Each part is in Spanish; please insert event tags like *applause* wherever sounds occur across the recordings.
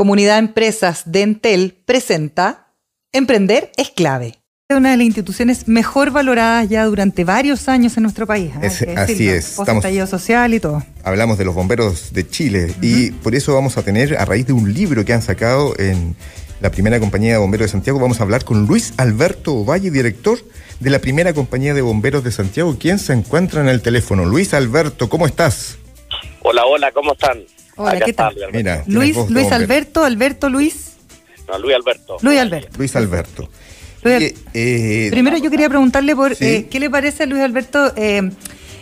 Comunidad de Empresas de Entel presenta Emprender es clave. Es una de las instituciones mejor valoradas ya durante varios años en nuestro país. ¿eh? así es. Estamos, social y todo. Hablamos de los bomberos de Chile y por eso vamos a tener, a raíz de un libro que han sacado en la primera compañía de bomberos de Santiago, vamos a hablar con Luis Alberto Valle, director de la primera compañía de bomberos de Santiago, quien se encuentra en el teléfono. Luis Alberto, ¿cómo estás? Hola, hola, ¿cómo están? Hola, ¿qué tal? Mira, Luis, Luis Alberto, Alberto Luis. No, Luis Alberto. Luis Alberto. Luis Alberto. Eh, primero yo quería preguntarle por eh, qué le parece a Luis Alberto eh,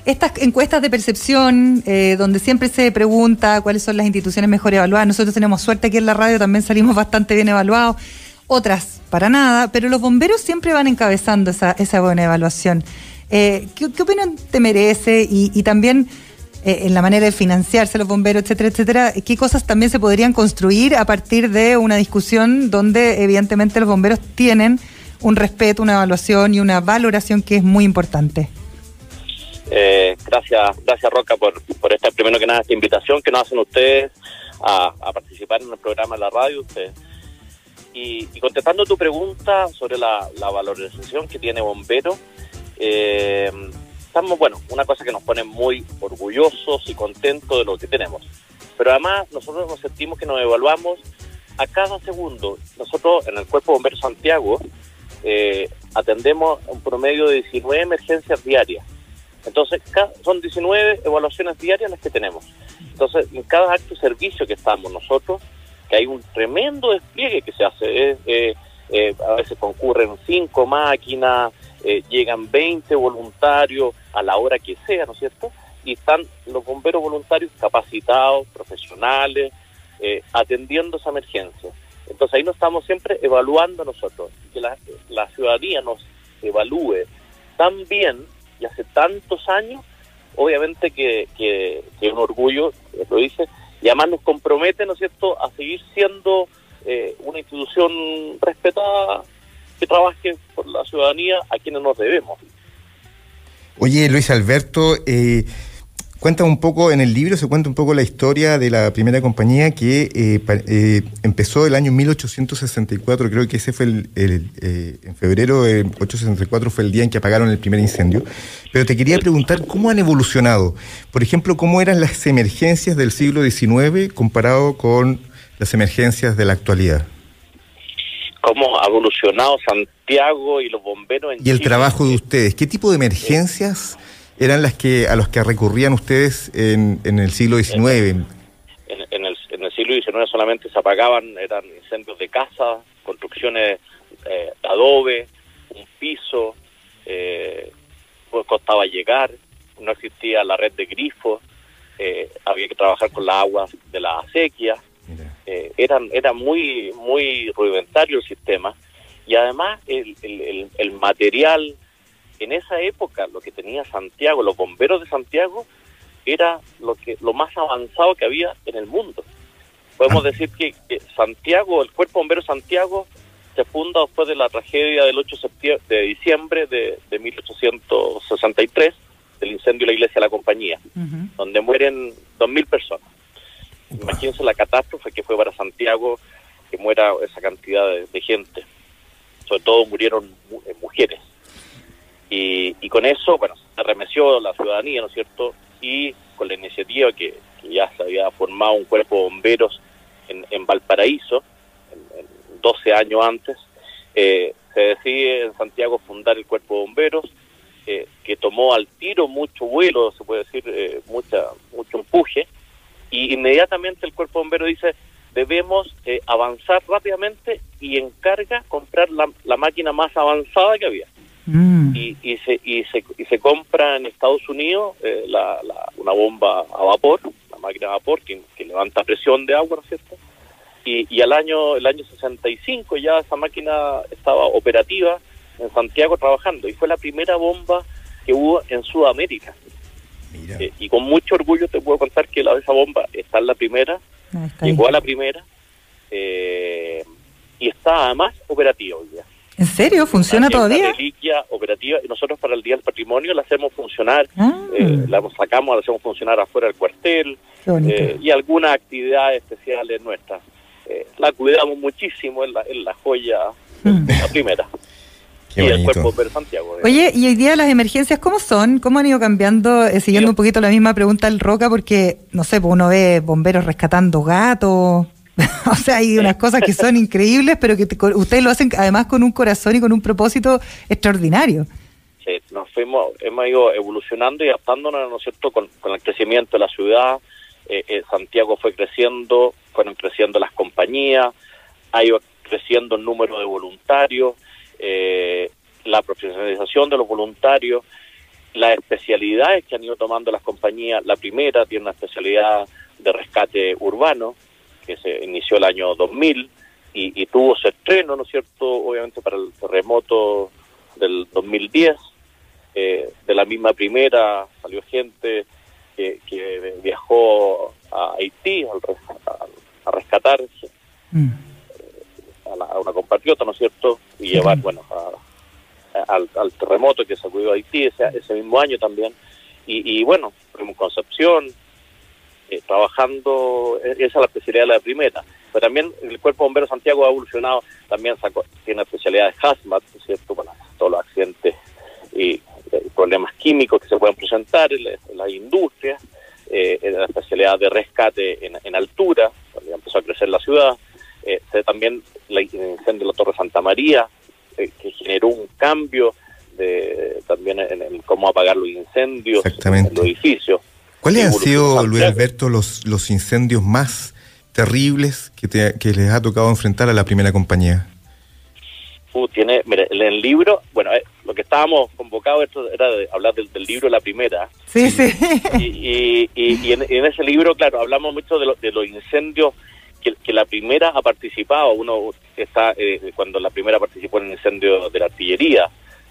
estas encuestas de percepción, donde siempre se pregunta cuáles son las instituciones mejor evaluadas. Nosotros tenemos suerte aquí en la radio, también salimos bastante bien evaluados. Otras, para nada, pero los bomberos siempre van encabezando esa, esa buena evaluación. ¿qué, ¿qué, opinión te merece? Y, y también eh, en la manera de financiarse los bomberos, etcétera, etcétera, ¿qué cosas también se podrían construir a partir de una discusión donde evidentemente los bomberos tienen un respeto, una evaluación y una valoración que es muy importante? Eh, gracias, gracias Roca por, por esta, primero que nada, esta invitación que nos hacen ustedes a, participar en el programa de la radio. Ustedes. Y, contestando tu pregunta sobre la, la valorización que tiene Bombero, eh, bueno, una cosa que nos pone muy orgullosos y contentos de lo que tenemos. Pero además nosotros nos sentimos que nos evaluamos a cada segundo. Nosotros en el Cuerpo de Bomberos Santiago eh, atendemos un promedio de 19 emergencias diarias. Entonces, son 19 evaluaciones diarias las que tenemos. Entonces, en cada acto de servicio que estamos nosotros, que hay un tremendo despliegue que se hace, eh, eh, a veces concurren cinco máquinas, llegan 20 voluntarios a la hora que sea, ¿no es cierto? Y están los bomberos voluntarios capacitados, profesionales, eh, atendiendo esa emergencia. Entonces ahí nos estamos siempre evaluando nosotros, que la, ciudadanía nos evalúe tan bien y hace tantos años, obviamente que, que, que un orgullo, lo dice, y además nos compromete, ¿no es cierto?, a seguir siendo eh, una institución respetada que trabaje por la ciudadanía a quienes nos debemos. Oye, Luis Alberto, eh, cuenta un poco, en el libro se cuenta un poco la historia de la primera compañía que eh, eh, empezó el año 1864, creo que ese fue el, en febrero de 1864 fue el día en que apagaron el primer incendio, pero te quería preguntar cómo han evolucionado, por ejemplo, cómo eran las emergencias del siglo XIX comparado con las emergencias de la actualidad cómo ha evolucionado Santiago y los bomberos en Y el trabajo de ustedes, ¿qué tipo de emergencias eran las que a los que recurrían ustedes en, en el siglo XIX? En, el, en, el, siglo XIX solamente se apagaban, eran incendios de casa, construcciones eh, de adobe, un piso, eh, pues costaba llegar, no existía la red de grifos, eh, había que trabajar con la agua de la acequia, eh, eran, era muy, muy rudimentario el sistema y además el, el, el, material en esa época, lo que tenía Santiago, los bomberos de Santiago, era lo que lo más avanzado que había en el mundo. Podemos ah. decir que, Santiago, el Cuerpo Bombero Santiago, se funda después de la tragedia del 8 de diciembre de, de 1863, del incendio de la iglesia de la compañía, donde mueren 2.000 personas. Imagínense la catástrofe que fue para Santiago que muera esa cantidad de, gente. Sobre todo murieron eh, mujeres. Y, y, con eso, bueno, se remeció la ciudadanía, ¿no es cierto? Y con la iniciativa que, ya se había formado un cuerpo de bomberos en, en Valparaíso, en, 12 años antes, eh, se decide en Santiago fundar el cuerpo de bomberos, eh, que tomó al tiro mucho vuelo, se puede decir, mucha mucho empuje, y inmediatamente el cuerpo bombero dice debemos eh, avanzar rápidamente y encarga comprar la, la máquina más avanzada que había. Mm. Y, y, se, y, se, y se compra en Estados Unidos eh, la, una bomba a vapor, la máquina a vapor que, levanta presión de agua, ¿no es cierto? Y, y al año, el año 65 ya esa máquina estaba operativa en Santiago trabajando y fue la primera bomba que hubo en Sudamérica. Eh, y con mucho orgullo te puedo contar que la de esa bomba está en la primera, llegó a la primera eh, y está además operativa hoy día. ¿En serio? ¿Funciona todavía? reliquia operativa y nosotros para el Día del Patrimonio la hacemos funcionar, ah. eh, la sacamos, la hacemos funcionar afuera del cuartel y algunas actividades especiales nuestras. la cuidamos muchísimo, en la, la joya mm. la primera. Y el cuerpo de Santiago. Oye, y hoy día las emergencias, ¿cómo son? ¿Cómo han ido cambiando? Eh, siguiendo un poquito la misma pregunta del Roca, porque, no sé, pues uno ve bomberos rescatando gatos. *laughs* o sea, hay unas cosas que son increíbles, pero que ustedes lo hacen además con un corazón y con un propósito extraordinario. Sí, nos fuimos, hemos ido evolucionando y adaptándonos, ¿no es cierto?, con, el crecimiento de la ciudad. Eh, eh, Santiago fue creciendo, fueron creciendo las compañías, ha ido creciendo el número de voluntarios, eh, la profesionalización de los voluntarios, las especialidades que han ido tomando las compañías. La primera tiene una especialidad de rescate urbano, que se inició el año 2000 y, tuvo su estreno, ¿no es cierto?, obviamente para el terremoto del 2010. Eh, de la misma primera salió gente que, viajó a Haití a, rescatarse. Mm a, una compatriota, ¿no es cierto? Y llevar, bueno, al, terremoto que sacudió Haití ese, ese mismo año también. Y, bueno, fuimos Concepción, eh, trabajando, e, esa es la especialidad de la primera. Pero también el Cuerpo Bombero Santiago ha evolucionado, también sacó, tiene especialidad de hazmat, ¿no es cierto? Para todos los accidentes y, problemas químicos que se pueden presentar en, las industrias, eh, en la especialidad de rescate en, en altura, cuando ya empezó a crecer la ciudad, eh, también la incendio de la Torre Santa María, eh, que generó un cambio de, también en, cómo apagar los incendios en los edificios. ¿Cuáles han sido, Luis Alberto, los, los incendios más terribles que, que les ha tocado enfrentar a la primera compañía? Uh, tiene, mire, en el libro, bueno, eh, lo que estábamos convocados esto era de hablar del, libro La Primera. Sí, sí. Y, y, en, ese libro, claro, hablamos mucho de, de los incendios que, la primera ha participado, uno está, eh, cuando la primera participó en el incendio de la artillería,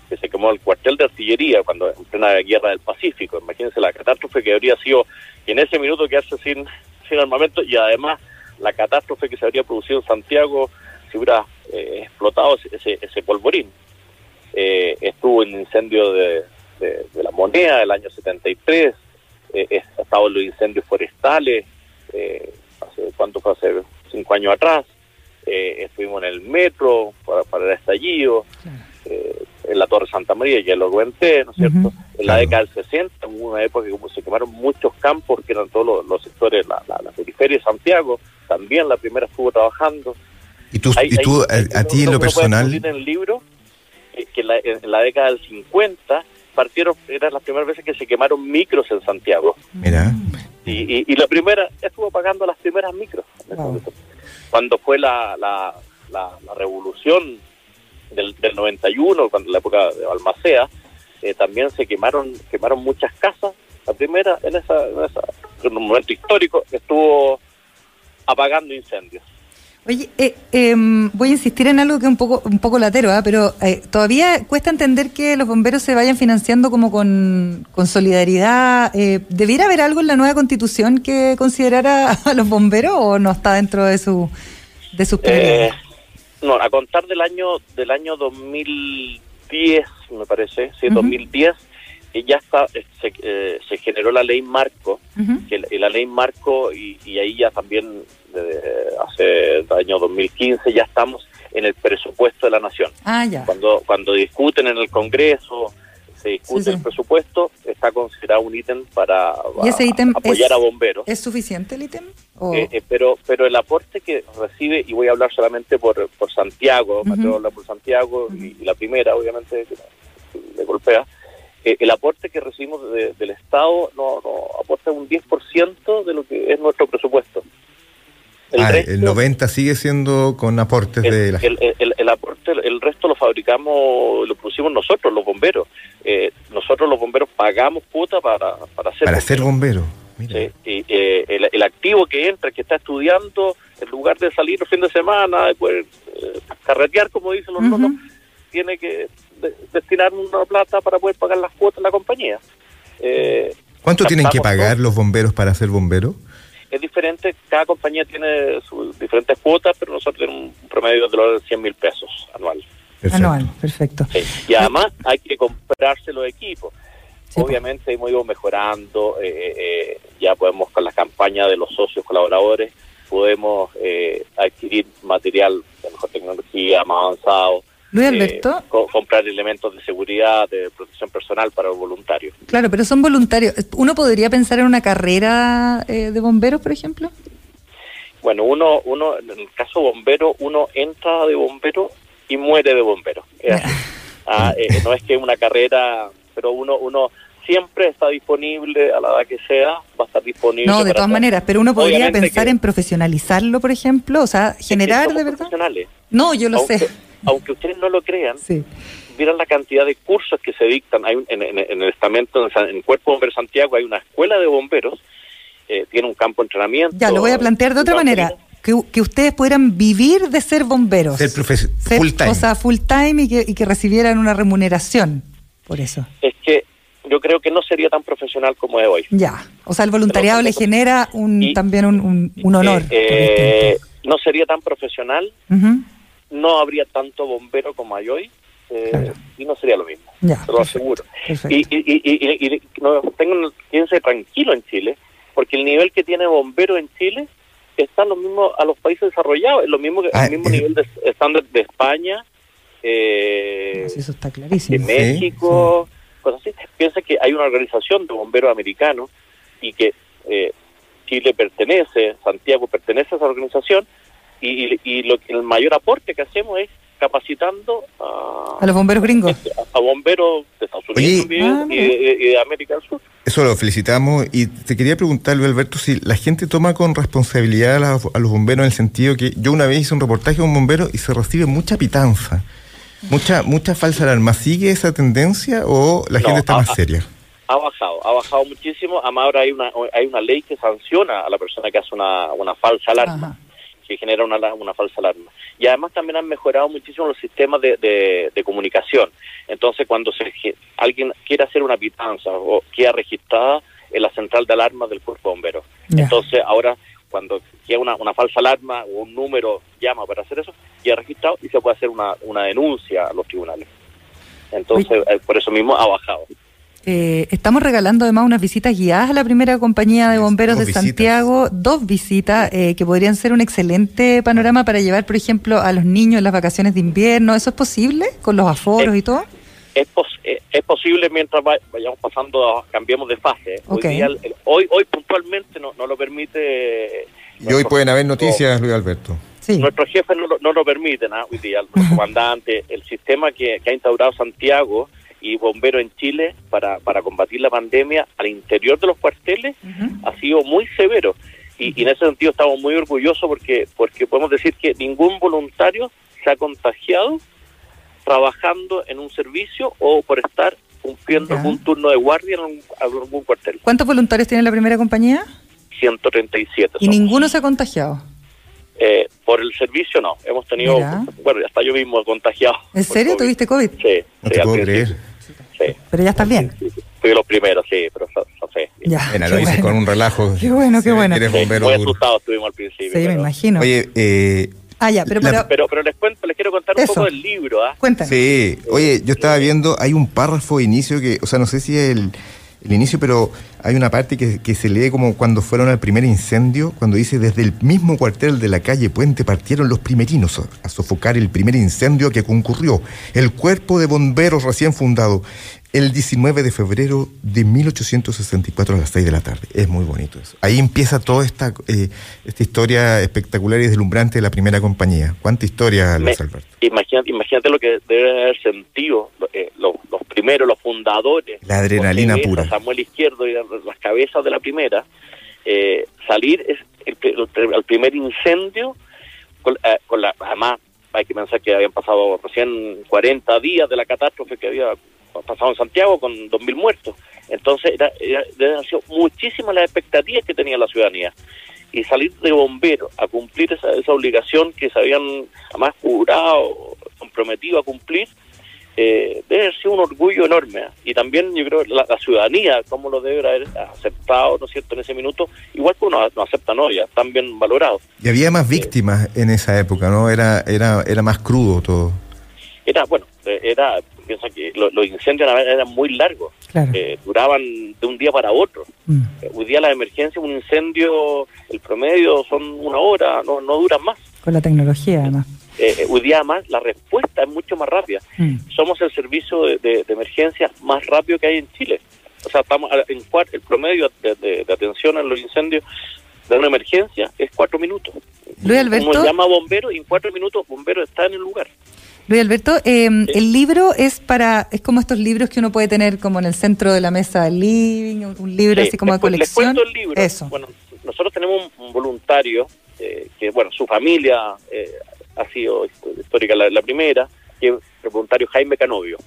que se quemó el cuartel de artillería cuando en plena guerra del Pacífico. Imagínense la catástrofe que habría sido en ese minuto quedarse sin, sin armamento y además la catástrofe que se habría producido en Santiago si hubiera eh, explotado ese, ese polvorín. Eh, estuvo en el incendio de, de, la moneda del año 73, eh, en los incendios forestales, eh, hace cuánto fue hace cinco años atrás, eh, estuvimos en el metro para, para el estallido, eh, en la Torre Santa María, ya lo comenté, ¿no es cierto? En la década del 60 hubo una época que se quemaron muchos campos, que eran todos los, sectores, la, la, periferia de Santiago, también la primera estuvo trabajando. ¿Y tú, y tú a, ti en lo personal? En el libro, eh, que la, en la década del 50 partieron, eran las primeras veces que se quemaron micros en Santiago. Mira. Y, la primera, estuvo pagando las primeras micros. Cuando fue la, la, la, revolución del, del 91, cuando la época de Balmacea, eh, también se quemaron quemaron muchas casas. La primera, en, esa, en, esa, en un momento histórico, estuvo apagando incendios. Oye, eh, em, voy a insistir en algo que es un poco, un poco latero, ¿ah? pero eh, todavía cuesta entender que los bomberos se vayan financiando como con, solidaridad. Eh, ¿Debiera haber algo en la nueva constitución que considerara a los bomberos o no está dentro de su de sus eh, No, a contar del año del año 2010, me parece, sí, 2010 ya está, se, se, generó la ley marco, que la, ley marco y, y, ahí ya también hace el año 2015 ya estamos en el presupuesto de la nación. Ah, ya. Cuando, cuando discuten en el Congreso, se discute el presupuesto, está considerado un ítem para apoyar a bomberos. ¿Es suficiente el ítem? Eh, eh, pero, pero el aporte que recibe, y voy a hablar solamente por, por Santiago, uh por Santiago y, la primera, obviamente, le golpea, eh, el aporte que recibimos del Estado no, no aporta un 10% de lo que es nuestro presupuesto. El, ah, el 90 sigue siendo con aportes de la el, el, el, aporte, el resto lo fabricamos, lo pusimos nosotros, los bomberos. Eh, nosotros los bomberos pagamos cuota para, para ser Para ser bombero. Sí, y, eh, el, activo que entra, que está estudiando, en lugar de salir el fin de semana, de poder eh, carretear, como dicen los uh tiene que destinar una plata para poder pagar las cuotas en la compañía. Eh, ¿Cuánto tienen que pagar los bomberos para ser bomberos? es diferente, cada compañía tiene sus diferentes cuotas, pero nosotros tenemos un promedio de los 100 mil pesos anual. Anual, perfecto. Y además hay que comprarse los equipos. Obviamente hemos ido mejorando, eh, eh, eh, ya podemos con la campaña de los socios colaboradores, podemos adquirir material de mejor tecnología, más avanzado. Luis eh, Alberto. comprar elementos de seguridad, de protección personal para los voluntarios. Claro, pero son voluntarios. ¿Uno podría pensar en una carrera eh, de bomberos, por ejemplo? Bueno, uno, uno, en el caso bombero, uno entra de bombero y muere de bombero. Ah, eh, no es que una carrera, pero uno, uno siempre está disponible a la edad que sea, va a estar disponible. No, de todas maneras, pero uno podría pensar en profesionalizarlo, por ejemplo, o sea, generar de verdad. No, yo lo sé. Aunque ustedes no lo crean, sí. la cantidad de cursos que se dictan. Hay en, el estamento, en el Cuerpo Bombero Santiago, hay una escuela de bomberos, eh, tiene un campo de entrenamiento. Ya, lo voy a plantear de otra manera. Que, que, ustedes pudieran vivir de ser bomberos. Ser, full time. O sea, full time y que, y que recibieran una remuneración por eso. Es que yo creo que no sería tan profesional como es hoy. Ya, o sea, el voluntariado le genera un, también un, un, honor. Eh, no sería tan profesional, no habría tanto bombero como hay hoy, eh, y no sería lo mismo, ya, te lo aseguro. Y, y, y, y no, tengo, quédense tranquilo en Chile, porque el nivel que tiene bombero en Chile está lo mismo a los países desarrollados, es lo mismo que el ah, mismo nivel de estándar de España, eh, eso está clarísimo. de México así. Piensa que hay una organización de bomberos americanos y que eh, Chile pertenece, Santiago pertenece a esa organización y, y, lo el mayor aporte que hacemos es capacitando a, los bomberos gringos. A, bomberos de Estados Unidos ah, y, de, América del Sur. Eso lo felicitamos y te quería preguntar, Luis Alberto, si la gente toma con responsabilidad a, a, los bomberos en el sentido que yo una vez hice un reportaje a un bombero y se recibe mucha pitanza. Mucha, mucha falsa alarma. ¿Sigue esa tendencia o la gente está más seria? Ha bajado, ha bajado muchísimo. Además, ahora hay una, hay una ley que sanciona a la persona que hace una, una falsa alarma, que genera una, una falsa alarma. Y además también han mejorado muchísimo los sistemas de, de, comunicación. Entonces, cuando se, alguien quiere hacer una pitanza o queda registrada en la central de alarma del cuerpo bombero. Entonces, ahora cuando queda una, una falsa alarma o un número llama para hacer eso, ya registrado y se puede hacer una, una denuncia a los tribunales. Entonces, eh, por eso mismo ha bajado. Eh, estamos regalando además unas visitas guiadas a la primera compañía de bomberos de Santiago, dos visitas eh, que podrían ser un excelente panorama para llevar, por ejemplo, a los niños en las vacaciones de invierno. ¿Eso es posible con los aforos y todo? Es, es posible mientras vayamos pasando, cambiemos de fase. Hoy, hoy, puntualmente no, no lo permite. Y hoy pueden haber noticias, Luis Alberto. Nuestros jefes no, no lo permiten, ¿ah? hoy día, el *laughs* comandante, el sistema que, ha instaurado Santiago y Bombero en Chile para, para combatir la pandemia al interior de los cuarteles ha sido muy severo. Y, en ese sentido estamos muy orgullosos porque, porque podemos decir que ningún voluntario se ha contagiado trabajando en un servicio o por estar cumpliendo algún turno de guardia en algún cuartel. ¿Cuántos voluntarios tiene la primera compañía? 137. ¿Y ninguno se ha contagiado? Eh, por el servicio no, hemos tenido, bueno, hasta yo mismo contagiado. ¿En serio tuviste COVID? Sí, no te puedo creer. Sí. Pero ya estás bien. Fui los primeros, sí, pero no sé. Ya, lo hice con un relajo. Qué bueno, qué bueno. Sí, muy asustados estuvimos al principio. Sí, me imagino. Oye, eh, Ah, ya, pero, pero, pero, les cuento, les quiero contar un poco del libro. ¿ah? Cuéntame. Sí, oye, yo estaba viendo, hay un párrafo de inicio que, o sea, no sé si es el, el inicio, pero hay una parte que, se lee como cuando fueron al primer incendio, cuando dice, desde el mismo cuartel de la calle Puente partieron los primerinos a sofocar el primer incendio que concurrió. El cuerpo de bomberos recién fundado el 19 de febrero de 1864 a las 6 de la tarde. Es muy bonito eso. Ahí empieza toda esta, eh, esta historia espectacular y deslumbrante de la primera compañía. ¿Cuánta historia, Luis Alberto? Imagínate, imagínate lo que debe haber sentido eh, los, primeros, los fundadores. La adrenalina pura. Samuel Izquierdo y las cabezas de la primera. Eh, salir es el, primer incendio con, con la... Además, hay que pensar que habían pasado recién 40 días de la catástrofe que había pasado en Santiago con 2.000 muertos. Entonces, era, era, sido muchísimas las expectativas que tenía la ciudadanía. Y salir de bombero a cumplir esa, esa obligación que se habían además jurado, comprometido a cumplir, eh, debe haber sido un orgullo enorme. ¿eh? Y también yo creo la, la ciudadanía, cómo lo debe haber aceptado, ¿no es cierto?, en ese minuto, igual que uno no acepta, ¿no? Ya están bien valorados. Y había más víctimas en esa época, ¿no? Era, era, era más crudo todo. Era, bueno, era, piensa que los incendios eran muy largos, eh, duraban de un día para otro. Mm. Eh, hoy día las emergencias, un incendio, el promedio son una hora, no, no duran más. Con la tecnología, además. Eh, hoy día más la respuesta es mucho más rápida. Mm. Somos el servicio de, emergencia más rápido que hay en Chile. O sea, estamos en el promedio de, atención a los incendios de una emergencia es cuatro minutos. Luis Alberto. Como llama bombero y en cuatro minutos bombero está en el lugar. Luis Alberto, em, el libro es para, es como estos libros que uno puede tener como en el centro de la mesa del living, un libro así como de colección. Les cuento el libro. Eso. Bueno, nosotros tenemos un, voluntario eh, que, bueno, su familia eh, ha sido histórica la, primera, que es el voluntario Jaime Canovio.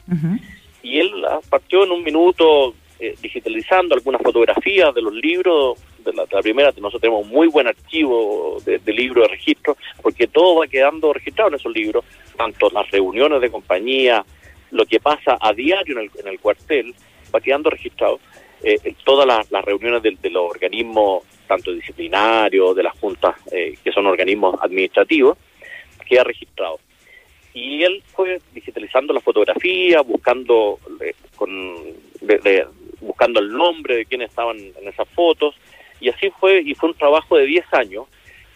Y él partió en un minuto eh, digitalizando algunas fotografías de los libros de la, primera, nosotros tenemos muy buen archivo de, de libros de registro, porque todo va quedando registrado en esos libros, tanto las reuniones de compañía, lo que pasa a diario en el, en el cuartel, va quedando registrado. Eh, todas las, reuniones de, los organismos, tanto disciplinarios, de las juntas, eh, que son organismos administrativos, queda registrado. Y él fue digitalizando la fotografía, buscando con, buscando el nombre de quienes estaban en esas fotos, y así fue, y fue un trabajo de 10 años,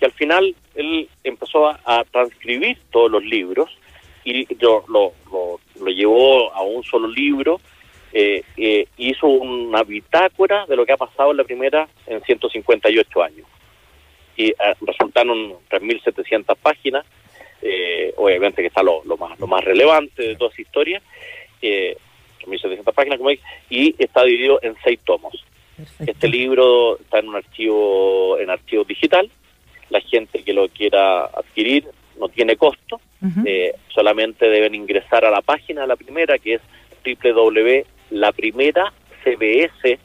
que al final él empezó a, transcribir todos los libros y lo, lo, lo, llevó a un solo libro, eh, eh, hizo una bitácora de lo que ha pasado en la primera en 158 años. Y eh, resultaron 3.700 páginas, eh, obviamente que está lo, lo, más, lo más relevante de toda esa historia, 3.700 páginas, como dije, y está dividido en seis tomos. Este libro está en un archivo, en archivo digital. La gente que lo quiera adquirir no tiene costo. Eh, solamente deben ingresar a la página de la primera, que es www.laprimeracbs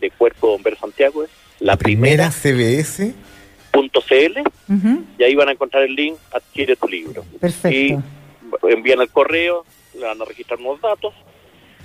de Cuerpo de Bomberos Santiago. La, primera, CBS. .cl y ahí van a encontrar el link adquiere tu libro Perfecto. y envían el correo le van a registrar unos datos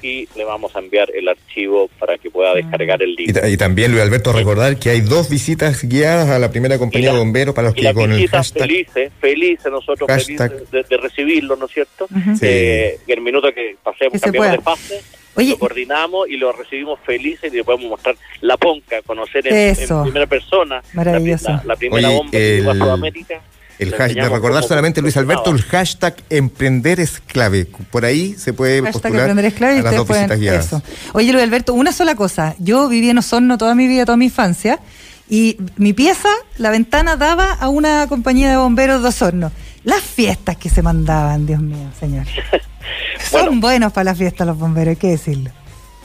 y le vamos a enviar el archivo para que pueda descargar el libro. Y, también, Luis Alberto, recordar que hay dos visitas guiadas a la primera compañía de bomberos para los que con el hashtag... Felices, felices nosotros felices de, recibirlo, ¿no es cierto? Eh, el minuto que pasemos, cambiamos de fase, lo coordinamos y lo recibimos felices y le podemos mostrar la ponca, conocer en, primera persona la, primera bomba de Sudamérica el hashtag, recordar solamente, Luis Alberto, el hashtag emprender es clave. Por ahí se puede hashtag emprender es clave las dos pueden, eso. Oye, Luis Alberto, una sola cosa. Yo viví en Osorno toda mi vida, toda mi infancia, y mi pieza, la ventana daba a una compañía de bomberos de Osorno. Las fiestas que se mandaban, Dios mío, señor. *laughs* Son buenos para las fiestas los bomberos, hay que decirlo.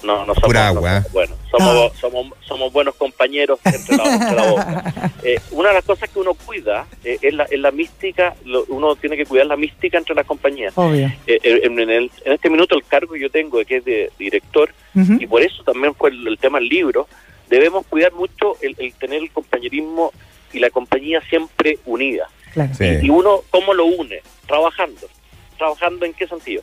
No, no somos, agua. bueno, somos, somos, somos buenos compañeros entre la, boca. *laughs* Eh, una de las cosas que uno cuida eh, es, la, es, la, mística, uno tiene que cuidar la mística entre las compañías. Obvio. Eh, en, en, este minuto el cargo que yo tengo, que es de director, y por eso también fue el, tema del libro, debemos cuidar mucho el, tener el compañerismo y la compañía siempre unida. Y, uno, ¿cómo lo une? Trabajando. ¿Trabajando en qué sentido?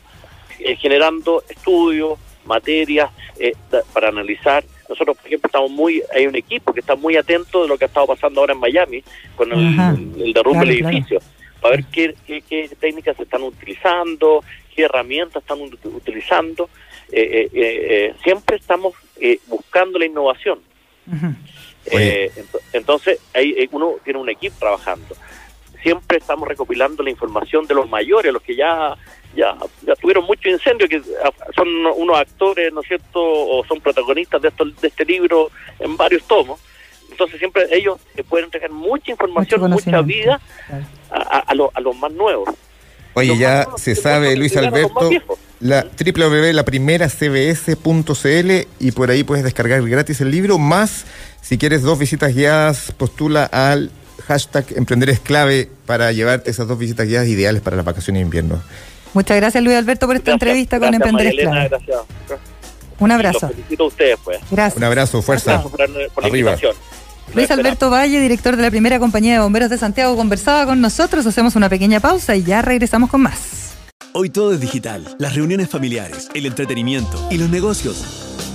generando estudios, materias eh, para analizar. Nosotros, por ejemplo, estamos muy, hay un equipo que está muy atento de lo que ha estado pasando ahora en Miami con el, derrumbe del edificio, para ver qué, qué, técnicas se están utilizando, qué herramientas están utilizando. Eh, eh, siempre estamos buscando la innovación. entonces, hay, uno tiene un equipo trabajando. Siempre estamos recopilando la información de los mayores, los que ya ya, ya tuvieron mucho incendio, que son unos actores, ¿no es cierto?, o son protagonistas de, esto, de este libro en varios tomos. Entonces siempre ellos pueden entregar mucha información, mucha vida a, a, los más nuevos. Oye, ya se sabe, Luis Alberto, la www.laprimeracbs.cl y por ahí puedes descargar gratis el libro, más si quieres dos visitas guiadas, postula al hashtag Emprender es clave para llevarte esas dos visitas guiadas ideales para las vacaciones de invierno. Muchas gracias Luis Alberto por esta entrevista con Emprender Esclavo. Gracias. Un abrazo. felicito a ustedes, pues. Gracias. Un abrazo, fuerza. Luis Alberto Valle, director de la primera compañía de bomberos de Santiago, conversaba con nosotros. Hacemos una pequeña pausa y ya regresamos con más. Hoy todo es digital. Las reuniones familiares, el entretenimiento y los negocios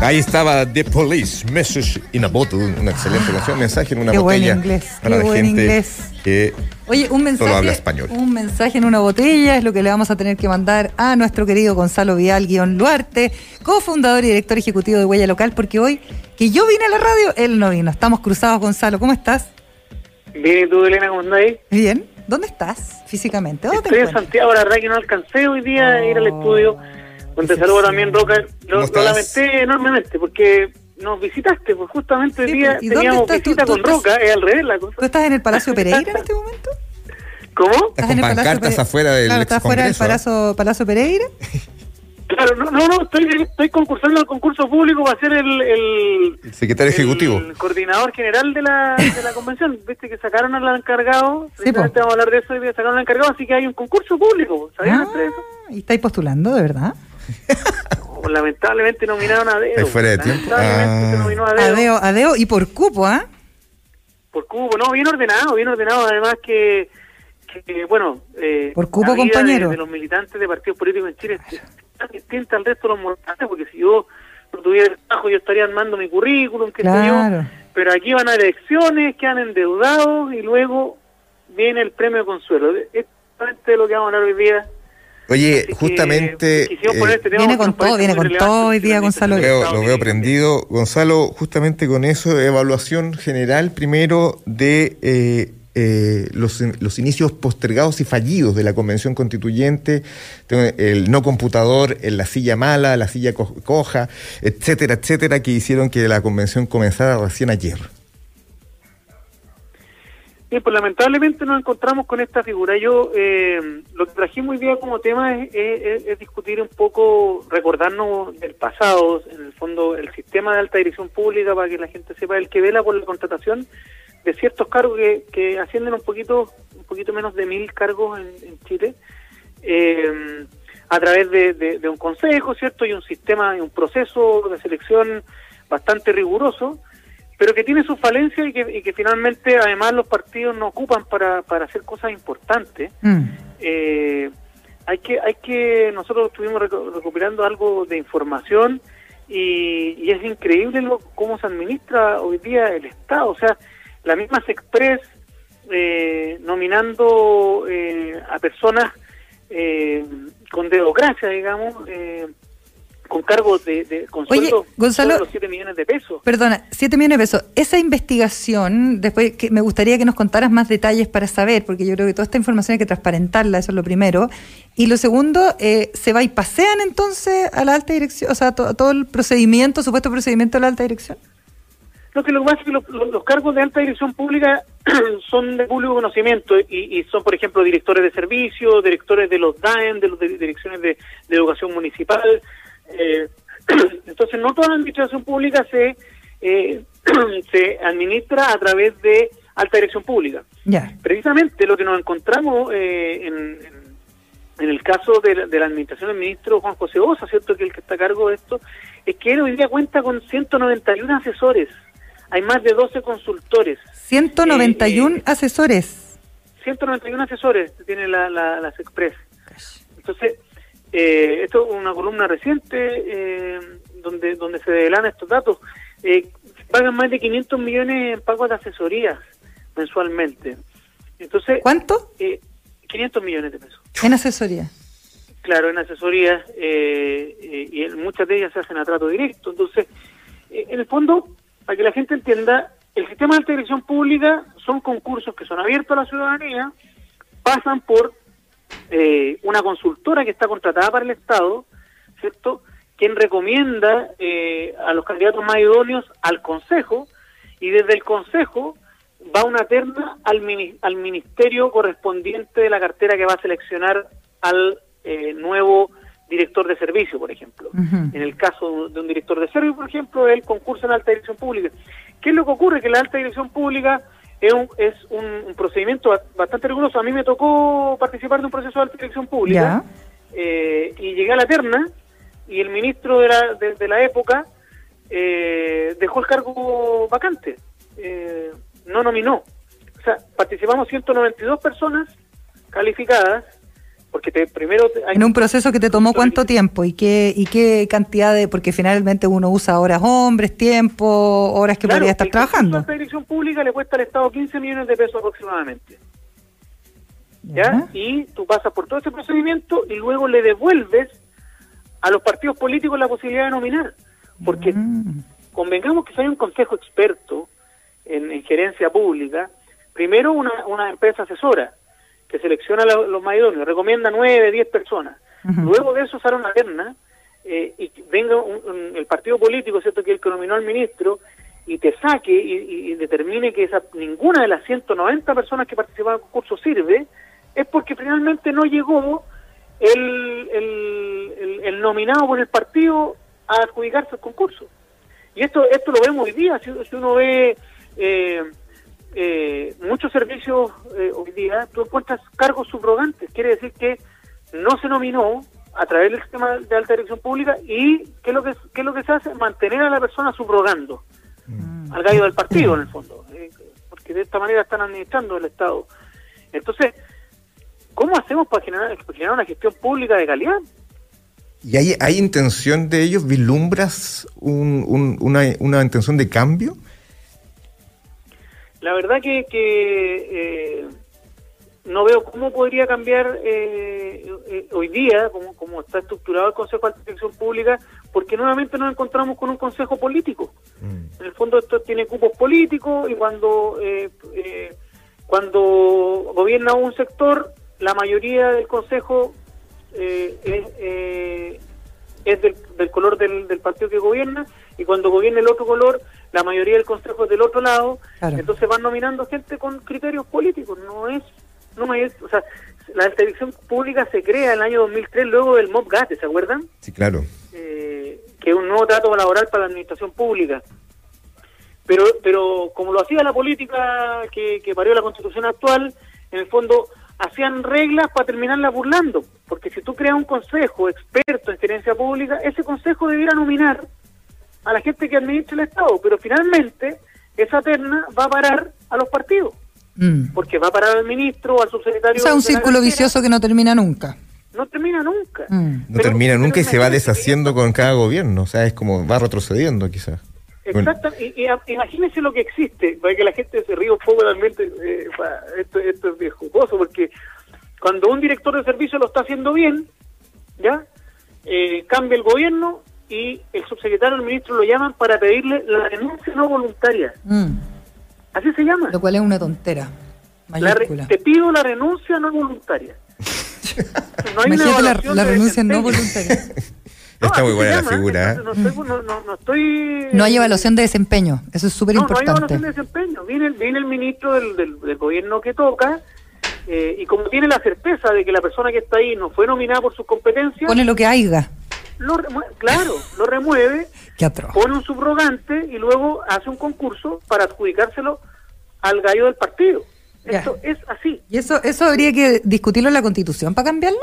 Ahí estaba The Police, Message in a Bottle, una excelente canción, mensaje en una Qué buen botella inglés, para qué la buen gente inglés. que Oye, un mensaje, Solo habla español. un mensaje en una botella es lo que le vamos a tener que mandar a nuestro querido Gonzalo Vial guion Luarte, cofundador y director ejecutivo de Huella Local, porque hoy que yo vine a la radio, él no vino. Estamos cruzados, Gonzalo. ¿Cómo estás? Bien, ¿y tú, Elena, cómo andás ahí? Bien. ¿Dónde estás físicamente? ¿Dónde te Estoy en? Santiago, la verdad que no alcancé hoy día a ir al Oh, estudio. Donde saludo también, Roca. Lo, lamenté enormemente porque nos visitaste, pues justamente Sí, día ¿y dónde teníamos tú? visita ¿Tú con estás- Roca, es al revés la cosa. ¿Tú estás en el Palacio *laughs* Pereira en este momento? ¿Cómo? Estás con en el Palacio pancartas afuera del Claro, estás afuera del Palacio, Palacio Pereira. *laughs* Claro, no, no, no, estoy, estoy concursando al concurso público para ser el, el, El secretario ejecutivo. el coordinador general de la, de la convención. Viste que sacaron al encargado, Sí, vamos a hablar de eso, día sacaron al encargado, así que hay un concurso público, ¿sabían Ah, ustedes eso? ¿Y estáis postulando, de verdad? *laughs* No, lamentablemente nominaron a Deo. Fuera de tiempo. Lamentablemente Ah. se nominó a Deo. Adeo, adeo. Y por cupo, ¿ah? Por cupo, no, bien ordenado, bien ordenado, además que, que, bueno... Eh, Por cupo, la vida compañero. De, de los militantes de partidos políticos en Chile es tan distinta al resto de los mortales, porque si yo no tuviera el trabajo yo estaría armando mi currículum, qué sé yo, pero aquí van a elecciones, quedan endeudados y luego viene el premio de consuelo. Es exactamente lo que vamos a hablar hoy día. Oye, Así justamente quisimos eh, este Viene con todo, viene con todo hoy día, Gonzalo. lo veo, lo prendido. Gonzalo, justamente con eso, evaluación general primero de eh, eh, los, los inicios postergados y fallidos de la Convención Constituyente, el no computador, en la silla mala, la silla co- coja, etcétera, etcétera, que hicieron que la Convención comenzara recién ayer. Sí, pues lamentablemente nos encontramos con esta figura. Yo eh, lo que trajimos hoy día como tema es, discutir un poco, recordarnos del pasado, en el fondo el sistema de alta dirección pública para que la gente sepa el que vela por la contratación de ciertos cargos que, que ascienden un poquito, un poquito menos de mil cargos en, Chile. eh, a través de, de- un consejo, ¿cierto? Y un sistema, un proceso de selección bastante riguroso, pero que tiene sus falencias y que, y que finalmente además los partidos no ocupan para, para hacer cosas importantes. Mm. Eh, hay que, hay que, nosotros estuvimos recopilando algo de información y, y es increíble lo, cómo se administra hoy día el Estado. O sea, la misma Sexpress eh, nominando eh, a personas eh, con democracia, digamos, eh, con cargos de, de con Oye, sueldos Gonzalo- los 7 millones de pesos. Perdona, 7 millones de pesos. Esa investigación, después que me gustaría que nos contaras más detalles para saber, porque yo creo que toda esta información hay que transparentarla, eso es lo primero. Y lo segundo, eh, ¿se va y pasean entonces a la alta dirección? O sea, to- todo el procedimiento, supuesto procedimiento de la alta dirección. Lo que lo que pasa es que los, los- los cargos de alta dirección pública *clears throat* son de público conocimiento y, y son, por ejemplo, directores de servicio, directores de los DAEM, de las direcciones de, de educación municipal. Eh, *clears throat* entonces, no toda la administración pública se, eh, *clears throat* se administra a través de alta dirección pública. Ya. Precisamente lo que nos encontramos eh, en, en- en el caso de la, de la administración del ministro Juan José Osa, ¿cierto? Que es el que está a cargo de esto, es que él hoy día cuenta con 191 asesores. Hay más de 12 consultores. 191 Eh, eh, asesores. 191 asesores tiene la, la, Sexpress. Entonces, eh, esto es una columna reciente eh, donde donde se develan estos datos. Eh, pagan más de 500 millones en pagos de asesorías mensualmente. Entonces, ¿Cuánto? eh, 500 millones de pesos. En asesoría. Claro, en asesorías eh, eh, y en muchas de ellas se hacen a trato directo. Entonces, eh, en el fondo, para que la gente entienda, el sistema de dirección pública son concursos que son abiertos a la ciudadanía, pasan por eh, una consultora que está contratada para el Estado, ¿cierto? Quien recomienda eh, a los candidatos más idóneos al Consejo y desde el Consejo va una terna al, mini- al ministerio correspondiente de la cartera que va a seleccionar al eh, nuevo director de servicio, por ejemplo. En el caso de un director de servicio, por ejemplo, él concursa en la alta dirección pública. ¿Qué es lo que ocurre? Que la alta dirección pública es un, es un, procedimiento bastante riguroso. A mí me tocó participar de un proceso de alta dirección pública eh, y llegué a la terna y el ministro de la, de, la época eh, dejó el cargo vacante, eh, no nominó. O sea, participamos 192 personas calificadas porque te, primero... en un proceso que te tomó cuánto tiempo y qué, y qué cantidad de... Porque finalmente uno usa horas hombres, tiempo, horas que podría estar trabajando. La dirección pública le cuesta al Estado 15 millones de pesos aproximadamente. ¿Ya? Y tú pasas por todo ese procedimiento y luego le devuelves a los partidos políticos la posibilidad de nominar. Porque mm. convengamos que si hay un consejo experto en, gerencia pública, primero una, una empresa asesora, que selecciona los, los más idóneos, recomienda nueve, diez personas. Luego de eso sale una terna eh, y venga el partido político, ¿cierto?, que el que nominó al ministro y te saque y, determine que esa, ninguna de las 190 personas que participaron en el concurso sirve, es porque finalmente no llegó el, el, el, nominado por el partido a adjudicarse el concurso. Y esto esto lo vemos hoy día, si, si uno ve... Eh, eh, muchos servicios eh, hoy día tú encuentras cargos subrogantes. Quiere decir que no se nominó a través del sistema de alta dirección pública y ¿qué es lo que, qué es lo que se hace? Mantener a la persona subrogando mm. al gallo del partido, en el fondo. Eh, porque de esta manera están administrando el Estado. Entonces, ¿cómo hacemos para generar, una gestión pública de calidad? ¿Y hay, hay intención de ellos? ¿Vislumbras una, una intención de cambio? La verdad que, eh, no veo cómo podría cambiar eh, eh, hoy día, como, como está estructurado el Consejo de Dirección Pública, porque nuevamente nos encontramos con un consejo político. Mm. En el fondo esto tiene cupos políticos y cuando, cuando gobierna un sector, la mayoría del consejo es, es del, color del, del partido que gobierna y cuando gobierna el otro color la mayoría del consejo es del otro lado, entonces van nominando gente con criterios políticos, no es, no es, o sea, la televisión pública se crea en el año 2003 luego del MOB GATE, ¿se acuerdan? Sí, claro. Eh, que es un nuevo trato laboral para la administración pública. Pero, pero como lo hacía la política que, que parió la constitución actual, en el fondo hacían reglas para terminarla burlando, porque si tú creas un consejo experto en gerencia pública, ese consejo debiera nominar a la gente que administra el Estado, pero finalmente esa terna va a parar a los partidos, mm. porque va a parar al ministro o al subsecretario. O sea, un círculo vicioso que no termina nunca. No termina nunca. Mm. No termina nunca y se va deshaciendo con cada gobierno, o sea, es como va retrocediendo quizás. Exacto, y, imagínense lo que existe, para que la gente se ríe un poco realmente, eh, esto, esto es jugoso, porque cuando un director de servicio lo está haciendo bien, ¿ya? Eh, cambia el gobierno y el subsecretario el ministro lo llaman para pedirle la renuncia no voluntaria. Mm. Así se llama. Lo cual es una tontera. te pido la *laughs* renuncia no voluntaria. *laughs* no hay la, la renuncia no voluntaria. Está muy buena la figura. ¿eh? No, estoy, no, hay evaluación de desempeño, eso es súper importante. No, hay evaluación de desempeño. Viene, viene el ministro del, del, gobierno que toca eh, y como tiene la certeza de que la persona que está ahí no fue nominada por sus competencias... Pone lo que haya lo claro, lo remueve, *laughs* pone un subrogante y luego hace un concurso para adjudicárselo al gallo del partido. Esto es así. ¿Y eso eso habría que discutirlo en la Constitución para cambiarlo?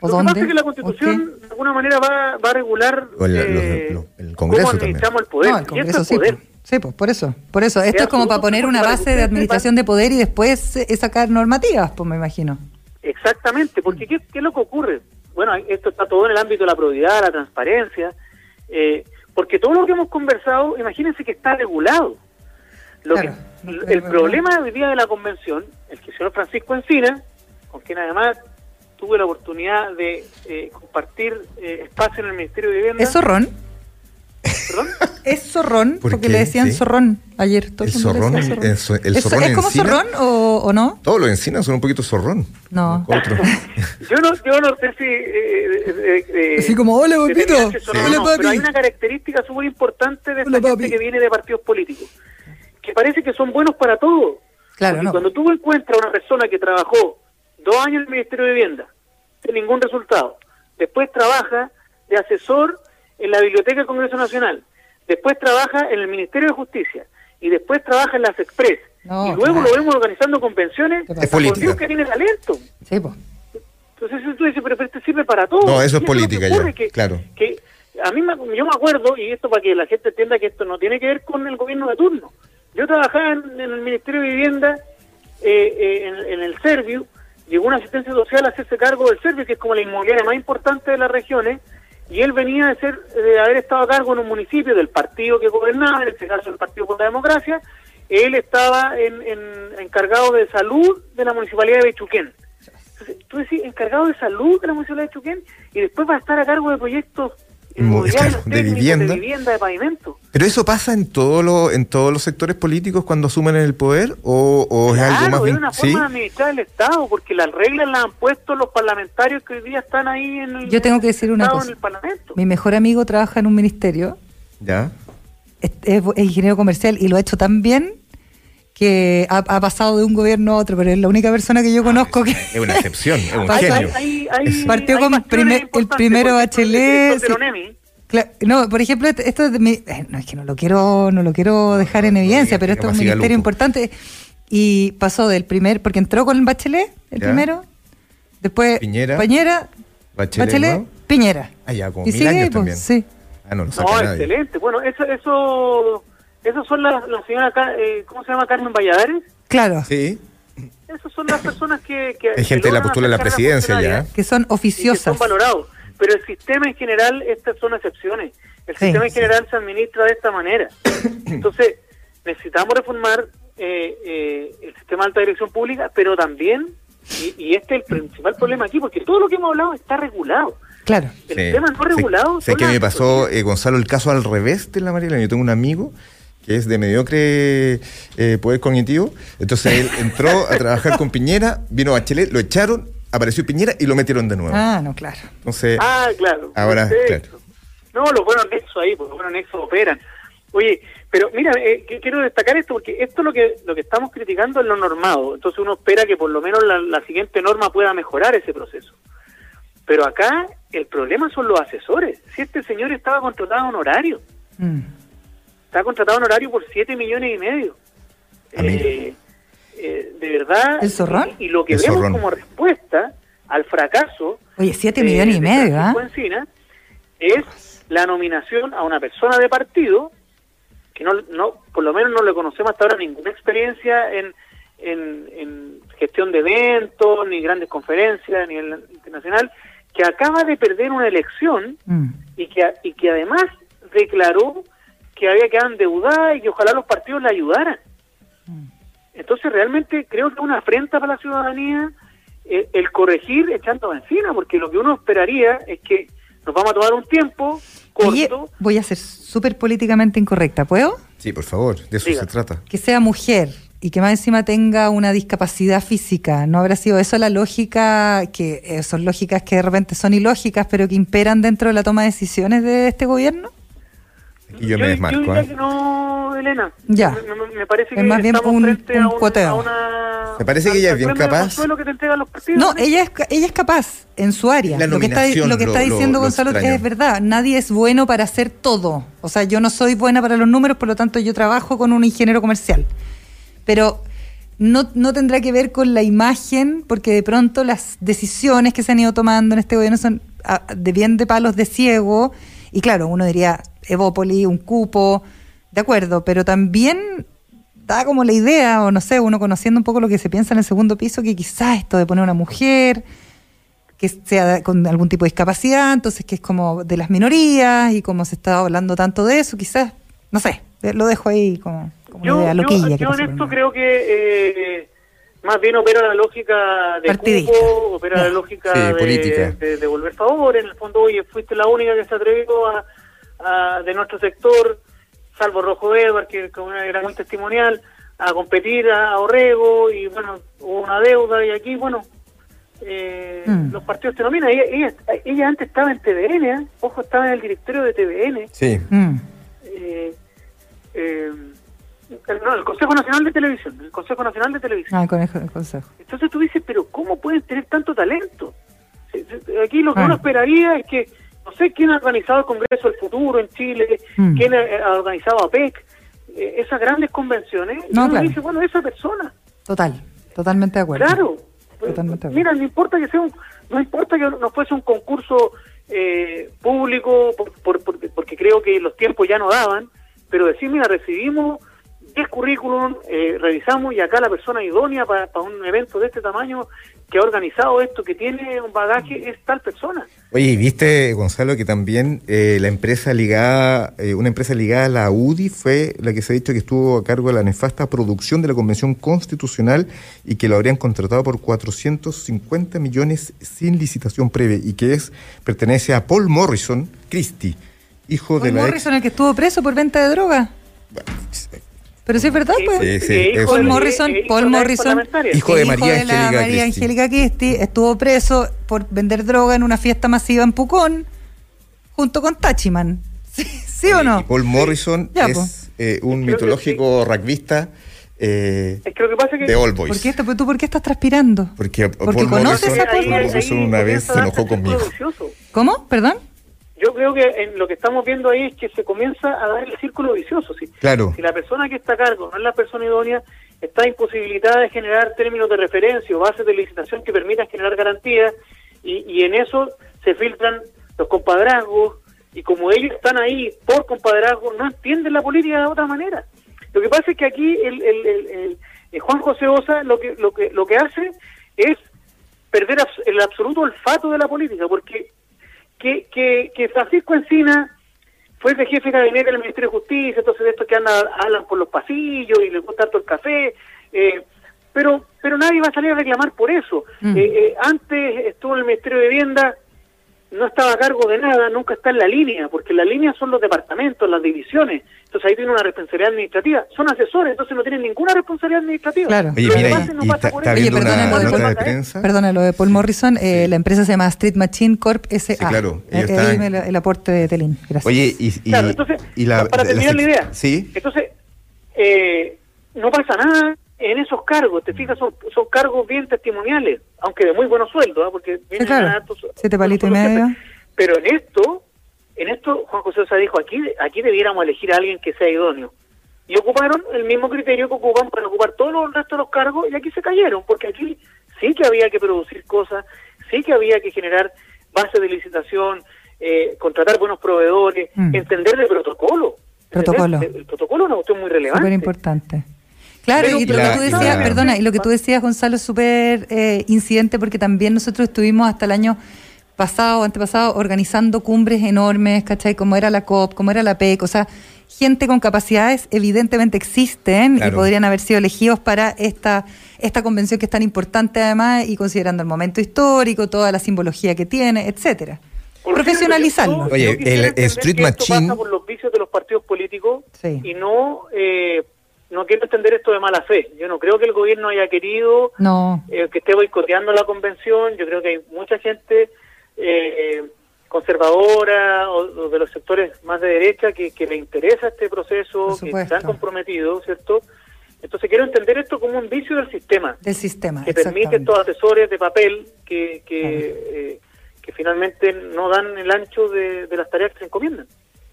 ¿O lo que pasa es que la Constitución de alguna manera va, va a regular eh, el Congreso cómo administramos el poder. el Congreso sí, poder. Sí, pues por eso, por eso. Esto es, como para poner una base de administración de poder y después eh, sacar normativas, pues me imagino. Exactamente, porque ¿qué, ¿qué, es lo que ocurre? Bueno, esto está todo en el ámbito de la probidad, la transparencia, eh, porque todo lo que hemos conversado, imagínense que está regulado. Lo que, el problema hoy día de la convención, el que el señor Francisco Encina, con quien además tuve la oportunidad de eh, compartir eh, espacio en el Ministerio de Vivienda. ¿Es zorrón? ¿Perdón? Es zorrón, porque le decían zorrón ayer. Todo el zorrón, el zorrón. ¿Es, como zorrón o, no? Todos los encinas son un poquito zorrón. No. *laughs* yo no yo no sé si... Eh, eh, eh, Así como, hola, papito. Pero hay una característica súper importante de esta gente que viene de partidos políticos, que parece que son buenos para todo. Claro, no. Cuando tú encuentras a una persona que trabajó dos años en el Ministerio de Vivienda, sin ningún resultado, después trabaja de asesor en la Biblioteca del Congreso Nacional, después trabaja en el Ministerio de Justicia y después trabaja en las Express. y luego lo vemos organizando convenciones es política. que tiene talento. Sí, pues. Entonces tú dices, pero, esto sirve para todo. No, eso es política ya, claro. Que a mí yo me acuerdo, y esto para que la gente entienda que esto no tiene que ver con el gobierno de turno. Yo trabajaba en, el Ministerio de Vivienda, eh, eh, en, el Servio, llegó una asistencia social a hacerse cargo del Servio, que es como la inmobiliaria más importante de las regiones, y él venía de ser de haber estado a cargo en un municipio del partido que gobernaba, en este caso el Partido por la Democracia, él estaba en, encargado de salud de la municipalidad de Bechuquén. Entonces, tú decís, encargado de salud de la municipalidad de Bechuquén, y después va a estar a cargo de proyectos de vivienda. de pavimento. Pero eso pasa en todos los en todos los sectores políticos cuando asumen el poder o, es algo más bien, es una forma de administrar el Estado porque las reglas las han puesto los parlamentarios que hoy día están ahí en el Yo tengo que decir una cosa. Mi mejor amigo trabaja en un ministerio. Ya. es ingeniero comercial y lo ha hecho tan bien que ha, pasado de un gobierno a otro, pero es la única persona que yo conozco que... Es una excepción, es un *laughs* genio. Partió con el primero Bachelet... no, por ejemplo, esto de mi, eh, no es que no lo quiero, no lo quiero dejar en evidencia, pero esto es un ministerio importante y pasó del primer, porque entró con el Bachelet, el primero, después Piñera, Piñera Bachelet, Piñera. Ah, ya, como y mil años pues, también. Sí. Ah, no, no, excelente. Bueno, eso, eso esas son las, la señora, eh, ¿cómo se llama? Carmen Valladares. Claro. Sí. Esas son las personas que... que Hay gente de la postura de la presidencia ya. Que son oficiosas. son valorados. Pero el sistema en general, estas son excepciones. El sistema en general se administra de esta manera. *coughs* Entonces, necesitamos reformar eh, eh, el sistema de alta dirección pública, pero también, y, este es el principal problema aquí, porque todo lo que hemos hablado está regulado. Claro. El sistema no regulado. Sé, que me pasó, Gonzalo, el caso al revés de la Mariela. Yo tengo un amigo que es de mediocre eh, poder cognitivo. Entonces él entró a trabajar con Piñera, vino a Bachelet, lo echaron, apareció Piñera y lo metieron de nuevo. Ah, no, claro. Entonces, ah, claro. Ahora, claro. No, los buenos nexos ahí, porque los buenos nexos operan. Oye, pero mira, eh, quiero destacar esto porque esto es lo que lo que estamos criticando es lo normado. Entonces uno espera que por lo menos la, siguiente norma pueda mejorar ese proceso. Pero acá el problema son los asesores. Si este señor estaba contratado en horario. Mm está contratado en horario por 7 millones y medio. Ah, eh, eh, de verdad. ¿El zorrón? Y, lo que vemos como respuesta al fracaso. Oye, 7 millones y medio, ¿ah? es la nominación a una persona de partido que no, no, por lo menos no le conocemos hasta ahora ninguna experiencia en, en, gestión de eventos, ni grandes conferencias a nivel internacional, que acaba de perder una elección mm. y, que, y que además declaró que había quedado endeudada y que ojalá los partidos la ayudaran. Mm. Entonces realmente creo que es una afrenta para la ciudadanía eh, el corregir echando encima, porque lo que uno esperaría es que nos vamos a tomar un tiempo corto. voy a ser súper políticamente incorrecta, ¿puedo? Sí, por favor, de eso se trata. Que sea mujer y que más encima tenga una discapacidad física. ¿No habrá sido eso la lógica, que eh, son lógicas que de repente son ilógicas, pero que imperan dentro de la toma de decisiones de este gobierno? Y yo, me desmarco. ¿eh? no, Elena. Ya. Me, parece que es más bien un, un cuoteo. me parece que ella es bien capaz. no, ella es, ella es capaz en su área. lo que está, lo que está diciendo Gonzalo es verdad. Nadie es bueno para hacer todo. O sea, yo no soy buena para los números, por lo tanto yo trabajo con un ingeniero comercial. Pero no, no tendrá que ver con la imagen, porque de pronto las decisiones que se han ido tomando en este gobierno son ah, de bien de palos de ciego. Y claro, uno diría, Evópoli, un cupo, de acuerdo, pero también da como la idea, o no sé, uno conociendo un poco lo que se piensa en el segundo piso, que quizás esto de poner una mujer que sea con algún tipo de discapacidad, entonces que es como de las minorías y como se está hablando tanto de eso, quizás, no sé, lo dejo ahí como, como yo, idea loquilla. Yo, en esto creo que eh, más bien opera la lógica de cupo, opera la lógica de, de, devolver favor, en el fondo, oye, fuiste la única que se atrevió a de nuestro sector, salvo Rojo Edward, que era muy testimonial, a competir a, Orrego y bueno, hubo una deuda y aquí, bueno, eh, mm. los partidos te nominan. Ella, ella, antes estaba en TVN, ¿eh? ojo, estaba en el directorio de TVN. Sí. Mm. Eh, no, el Consejo Nacional de Televisión, el Consejo Nacional de Televisión. Ah, el Consejo. Entonces tú dices, pero ¿cómo pueden tener tanto talento? aquí lo que uno esperaría es que, no sé quién ha organizado el Congreso del Futuro en Chile, mm. quién ha, organizado APEC, eh, esas grandes convenciones, no, y uno dice, bueno, esa persona. Total, totalmente de acuerdo. Claro. Mira, no importa que sea un, no importa que no fuese un concurso eh, público, porque creo que los tiempos ya no daban, pero decir, mira, recibimos 10 currículum, eh, revisamos y acá la persona idónea para, un evento de este tamaño que ha organizado esto, que tiene un bagaje, es tal persona. Oye, viste, Gonzalo, que también eh, la empresa ligada, eh, una empresa ligada a la UDI fue la que se ha dicho que estuvo a cargo de la nefasta producción de la Convención Constitucional y que lo habrían contratado por 450 millones sin licitación previa y que es pertenece a Paul Morrison Christie, hijo de la Morrison, el que estuvo preso por venta de droga. Pero sí es verdad, pues. Paul Morrison, Paul Morrison, hijo de María, Angélica, Christie, estuvo preso por vender droga en una fiesta masiva en Pucón, junto con Tachiman. *laughs* ¿Sí, o no? Paul Morrison es eh, un mitológico rugbyista. Eh, es que lo que pasa que, de All Boys. ¿Por qué, ¿Tú por qué estás transpirando? Porque, Porque Paul conoces a Paul Morrison una vez se enojó conmigo. ¿Cómo? ¿Perdón? Yo creo que en lo que estamos viendo ahí es que se comienza a dar el círculo vicioso. ¿sí? Claro. Si la persona que está a cargo no es la persona idónea, está imposibilitada de generar términos de referencia o bases de licitación que permitan generar garantías y, y en eso se filtran los compadrazgos y como ellos están ahí por compadrazgos, no entienden la política de otra manera. Lo que pasa es que aquí el, el, el, Juan José Osa lo que, lo, que, lo que hace es perder el absoluto olfato de la política, porque que, que, Francisco Encina fue de jefe de gabinete del Ministerio de Justicia, entonces de estos que andan, hablan por los pasillos y les gusta todo el café, eh, pero pero nadie va a salir a reclamar por eso. Mm. Eh, eh, antes estuvo en el Ministerio de Vivienda no estaba a cargo de nada, nunca está en la línea, porque la línea son los departamentos, las divisiones. Entonces ahí tiene una responsabilidad administrativa. Son asesores, entonces no tienen ninguna responsabilidad administrativa. Claro. Oye, mira, y, está, perdona, lo de Paul, perdona, lo de Paul Morrison, eh, la empresa se llama Street Machine Corp S.A. Sí, claro. Eh, eh el, aporte de Telín. Gracias. Oye, y, claro, entonces, para terminar la, idea, ¿sí? entonces, eh, no pasa nada en esos cargos, te fijas, son, son cargos bien testimoniales, aunque de muy buenos sueldos, ¿eh? porque vienen claro. Siete palitos y medio. Pero en esto, en esto Juan José Osa dijo, aquí, aquí debiéramos elegir a alguien que sea idóneo. Y ocuparon el mismo criterio que ocupan para ocupar todos los restos de los cargos y aquí se cayeron, porque aquí sí que había que producir cosas, sí que había que generar bases de licitación, eh, contratar buenos proveedores, mm. entender el protocolo. Protocolo. El, protocolo es una cuestión muy relevante. Súper importante. Claro, y lo que tú decías, perdona, y lo que tú decías, Gonzalo, es súper eh, incidente porque también nosotros estuvimos hasta el año pasado, antepasado, organizando cumbres enormes, ¿cachai? Como era la COP, como era la PEC, o sea, gente con capacidades evidentemente existen y podrían haber sido elegidos para esta, esta convención que es tan importante además y considerando el momento histórico, toda la simbología que tiene, etcétera. Profesionalizarlo. Oye, el Street Machine... pasa por los vicios de los partidos políticos y no... Eh, no quiero entender esto de mala fe. Yo no creo que el gobierno haya querido eh, que esté boicoteando la convención. Yo creo que hay mucha gente eh, conservadora o, de los sectores más de derecha que, le interesa este proceso, que están comprometidos, ¿cierto? Entonces quiero entender esto como un vicio del sistema. Del sistema, Que permite estos asesores de papel que, que, eh, que, finalmente no dan el ancho de, las tareas que se encomiendan.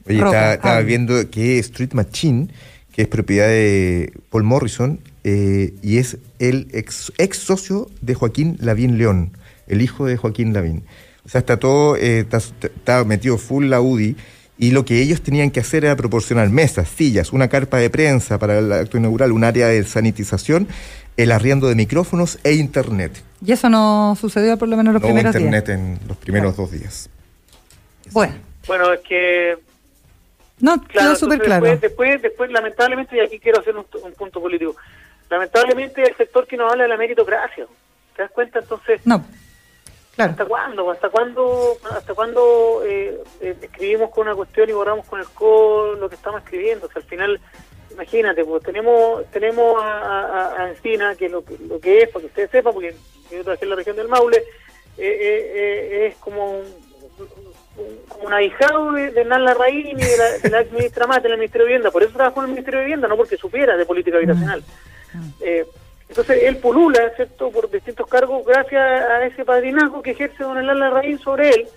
Oye, estaba, viendo que Street Machine, que es propiedad de Paul Morrison, eh, y es el ex, ex socio de Joaquín Lavín León, el hijo de Joaquín Lavín. O sea, está todo, eh, está, metido full la UDI y lo que ellos tenían que hacer era proporcionar mesas, sillas, una carpa de prensa para el acto inaugural, un área de sanitización, el arriendo de micrófonos e internet. Y eso no sucedió por lo menos los primeros días. internet en los primeros dos días. Bueno. Bueno, es que... No, quedó súper claro. Después, después, lamentablemente, y aquí quiero hacer un, un punto político, lamentablemente el sector que nos habla de la meritocracia. ¿Te das cuenta? Entonces... No ¿Hasta cuándo? ¿Hasta cuándo, hasta cuándo eh, eh, escribimos con una cuestión y borramos con el co lo que estamos escribiendo? O sea, al final, imagínate, pues tenemos tenemos a, Encina, que lo, lo que es, para que ustedes sepan, porque yo trabajé en la región del Maule, eh, es como un, como un ahijado de, de Hernán Larraín y de la, de la ministra Mate en el Ministerio de Vivienda. Por eso trabajó en el Ministerio de Vivienda, no porque supiera de política habitacional. Mm. Entonces él polula, ¿cierto?, por distintos cargos gracias a ese padrinazgo que ejerce don Elan Larraín sobre él.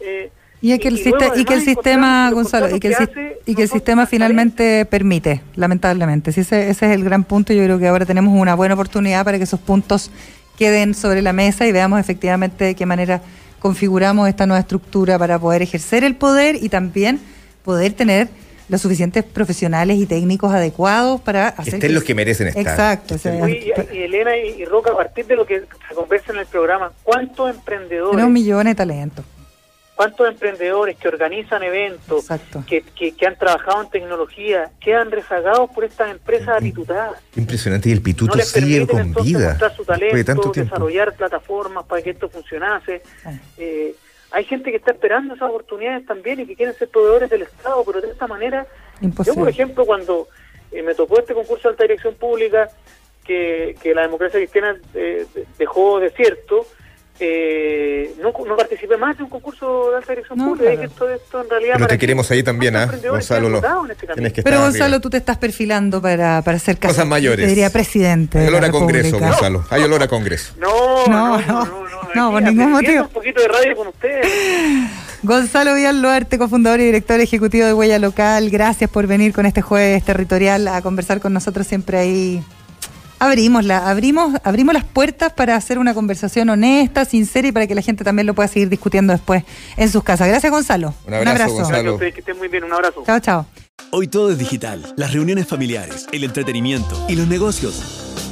Eh, y, que el, y que el sistema, Gonzalo, y que el, y que el sistema finalmente permite, lamentablemente. Sí, ese, ese es el gran punto. Yo creo que ahora tenemos una buena oportunidad para que esos puntos queden sobre la mesa y veamos efectivamente de qué manera configuramos esta nueva estructura para poder ejercer el poder y también poder tener los suficientes profesionales y técnicos adecuados para hacer... estén los que merecen estar. Exacto. y, Elena y, Roca, a partir de lo que se conversa en el programa, ¿cuántos emprendedores... Tenemos millones de talentos cuántos emprendedores que organizan eventos, que, que, han trabajado en tecnología, quedan rezagados por estas empresas atitutadas. Impresionante, y el pituto sigue con vida. Mostrar su talento, desarrollar plataformas para que esto funcionase. Eh, hay gente que está esperando esas oportunidades también y que quieren ser proveedores del Estado, pero de esta manera, yo por ejemplo cuando eh, me tocó este concurso de alta dirección pública que, que la democracia cristiana eh, dejó desierto, eh, no, no participé más de un concurso de alta dirección pública. Que esto, esto en realidad Pero te queremos ahí también, ¿ah? Gonzalo. Este Pero Gonzalo, tú te estás perfilando para, para ser cosas mayores. diría presidente. Hay olor a Congreso, Gonzalo. Hay olor a Congreso. No, no, no. No, por ningún motivo. Un poquito de radio con ustedes. Gonzalo Villalluarte, cofundador y director ejecutivo de Huella Local, gracias por venir con este jueves territorial a conversar con nosotros siempre ahí abrimos, la, abrimos, abrimos las puertas para hacer una conversación honesta, sincera y para que la gente también lo pueda seguir discutiendo después en sus casas. Gracias, Gonzalo. Un abrazo. Gonzalo. Que estén muy bien, un abrazo. Chao, chao. Hoy todo es digital. Las reuniones familiares, el entretenimiento y los negocios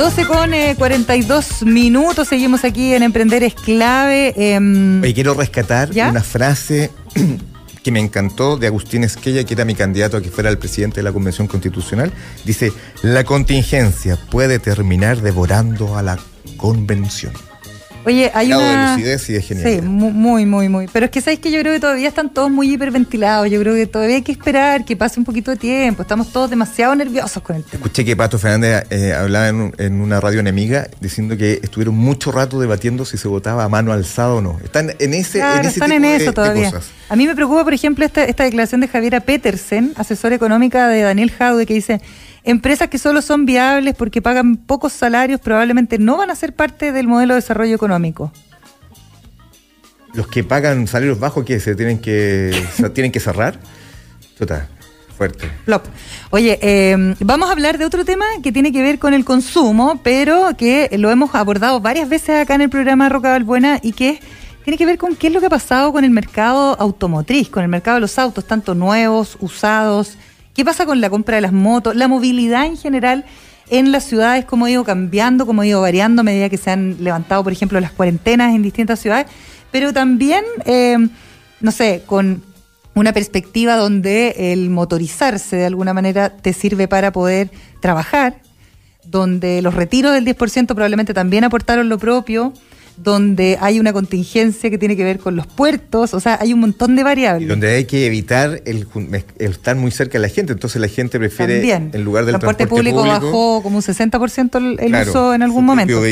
12 con 42 eh, minutos, seguimos aquí en Emprender es clave. Em, Oye, quiero rescatar una frase *clears throat* que me encantó de Agustín Esquella, que era mi candidato a que fuera el presidente de la Convención Constitucional. Dice, la contingencia puede terminar devorando a la convención. Oye, hay una... de lucidez y de genialidad. Sí, muy, muy, muy. Pero es que sabéis que yo creo que todavía están todos muy hiperventilados. Yo creo que todavía hay que esperar que pase un poquito de tiempo. Estamos todos demasiado nerviosos con el tema. Escuché que Pato Fernández eh, hablaba en, una radio enemiga diciendo que estuvieron mucho rato debatiendo si se votaba a mano alzada o no. Están en ese, en están en eso todavía. A mí me preocupa, por ejemplo, esta, esta declaración de Javiera Petersen, asesora económica de Daniel Jaude, que dice Empresas que solo son viables porque pagan pocos salarios probablemente no van a ser parte del modelo de desarrollo económico. Los que pagan salarios bajos que se tienen que *laughs* tienen que cerrar. Total. Fuerte. Oye, eh, vamos a hablar de otro tema que tiene que ver con el consumo, pero que lo hemos abordado varias veces acá en el programa Roca Balbuena y que tiene que ver con qué es lo que ha pasado con el mercado automotriz, con el mercado de los autos, tanto nuevos, usados, ¿Qué pasa con la compra de las motos? La movilidad en general en las ciudades, cómo ha ido cambiando, cómo ha ido variando a medida que se han levantado, por ejemplo, las cuarentenas en distintas ciudades, pero también, eh, no sé, con una perspectiva donde el motorizarse de alguna manera te sirve para poder trabajar, donde los retiros del 10% probablemente también aportaron lo propio, donde hay una contingencia que tiene que ver con los puertos, o sea, hay un montón de variables. Y donde hay que evitar el, estar muy cerca de la gente, entonces la gente prefiere, en lugar del transporte, público, bajó como un 60% el, uso en algún momento.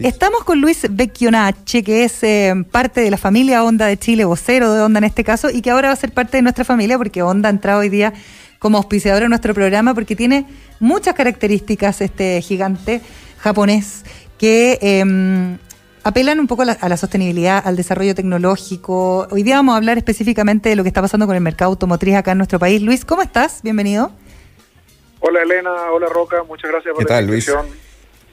Estamos con Luis Becchionache, que es eh, parte de la familia Honda de Chile, vocero de Honda en este caso, y que ahora va a ser parte de nuestra familia porque Honda ha entrado hoy día como auspiciador en nuestro programa porque tiene muchas características este gigante japonés que eh, apelan un poco a la, sostenibilidad, al desarrollo tecnológico. Hoy día vamos a hablar específicamente de lo que está pasando con el mercado automotriz acá en nuestro país. Luis, ¿cómo estás? Bienvenido. Hola Elena, hola Roca, muchas gracias por la invitación.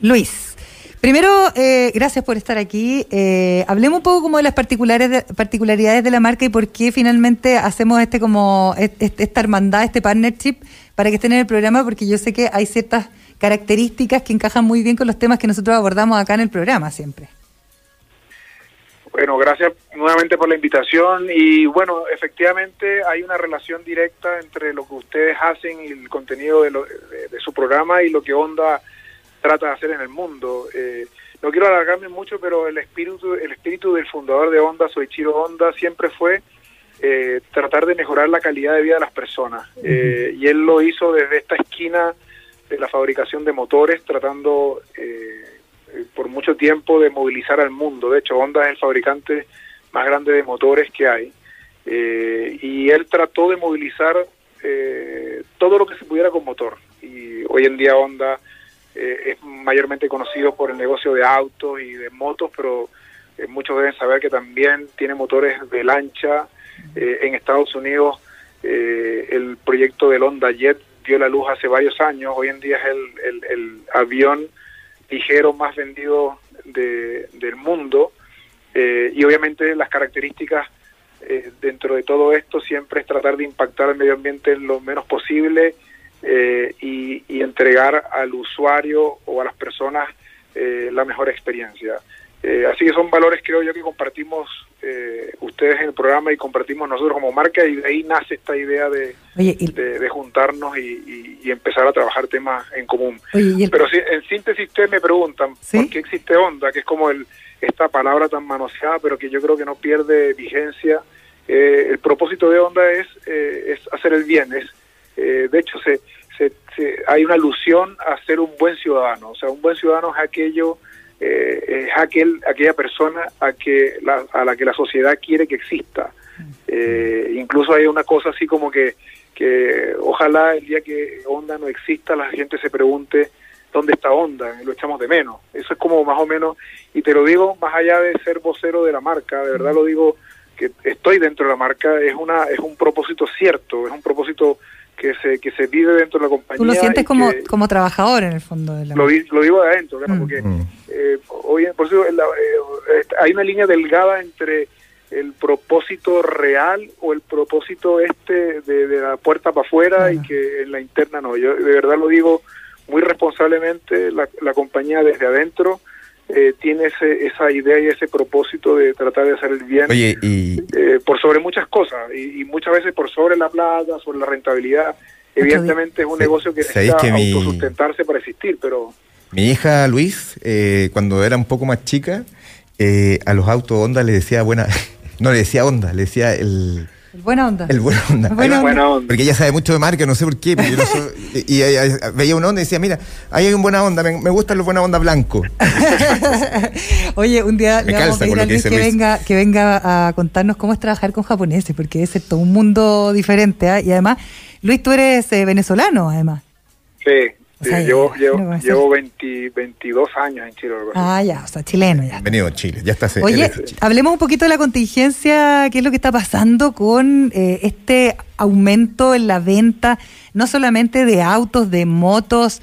Luis? Primero, eh, gracias por estar aquí. Eh, hablemos un poco como de las particulares particularidades de la marca y por qué finalmente hacemos este como esta hermandad, este partnership para que estén en el programa, porque yo sé que hay ciertas características que encajan muy bien con los temas que nosotros abordamos acá en el programa siempre. Bueno, gracias nuevamente por la invitación y bueno, efectivamente hay una relación directa entre lo que ustedes hacen y el contenido de, su programa y lo que Onda trata de hacer en el mundo. Eh, no quiero alargarme mucho, pero el espíritu, el espíritu del fundador de Onda, Soichiro Onda, siempre fue eh, tratar de mejorar la calidad de vida de las personas. Eh, y él lo hizo desde esta esquina de la fabricación de motores, tratando eh, por mucho tiempo de movilizar al mundo. De hecho, Honda es el fabricante más grande de motores que hay. y él trató de movilizar todo lo que se pudiera con motor. Y hoy en día Honda es mayormente conocido por el negocio de autos y de motos, pero muchos deben saber que también tiene motores de lancha, eh, en Estados Unidos eh, el proyecto del Honda Jet dio la luz hace varios años, hoy en día es el, avión ligero más vendido del mundo eh, y obviamente las características dentro de todo esto siempre es tratar de impactar al medio ambiente lo menos posible y, y, entregar al usuario o a las personas la mejor experiencia. Así que son valores creo yo que compartimos eh, ustedes en el programa y compartimos nosotros como marca y de ahí nace esta idea de, de, juntarnos y, empezar a trabajar temas en común. Pero si, en síntesis ustedes me preguntan por qué existe Onda, que es como el, esta palabra tan manoseada, pero que yo creo que no pierde vigencia. Eh, el propósito de Onda es, eh, es hacer el bien, es de hecho se, se, hay una alusión a ser un buen ciudadano, o sea, un buen ciudadano es aquello eh, es aquel, aquella persona a, que la, a la que la sociedad quiere que exista. Eh, incluso hay una cosa así como que, que ojalá el día que Onda no exista la gente se pregunte dónde está Onda, lo echamos de menos. Eso es como más o menos, y te lo digo más allá de ser vocero de la marca, de verdad lo digo que estoy dentro de la marca, es, una, es un propósito cierto, es un propósito que se, que se vive dentro de la compañía. Tú lo sientes como, como trabajador en el fondo de la Lo, lo digo de adentro, mm. porque mm. eh, hoy, por eso eh, hay una línea delgada entre el propósito real o el propósito este de, la puerta para afuera y que en la interna no. Yo de verdad lo digo muy responsablemente, la, la compañía desde adentro eh, tiene ese, esa idea y ese propósito de tratar de hacer el bien y... Eh, por sobre muchas cosas y, muchas veces por sobre la plata, sobre la rentabilidad. Evidentemente es un negocio que necesita que autosustentarse para existir, pero... Mi hija Luis, eh, cuando era un poco más chica, a los autos Honda le decía buena... *laughs* no le decía Honda, le decía el buena onda. El buena onda. buena, onda. Porque ella sabe mucho de marca, no sé por qué. *laughs* y, veía una onda y decía, mira, ahí hay un buena onda, me, me gustan los buena onda blancos. *laughs* Oye, un día le vamos a pedir a Luis que, venga, que venga a contarnos cómo es trabajar con japoneses, porque es todo un mundo diferente. ¿ah? Y además, Luis, tú eres eh, venezolano, además. Sí llevo, llevo, 22 años en Chile. Ah, ya, o sea, chileno ya. Bienvenido a Chile, ya está. Oye, hablemos un poquito de la contingencia, qué es lo que está pasando con eh, este aumento en la venta, no solamente de autos, de motos,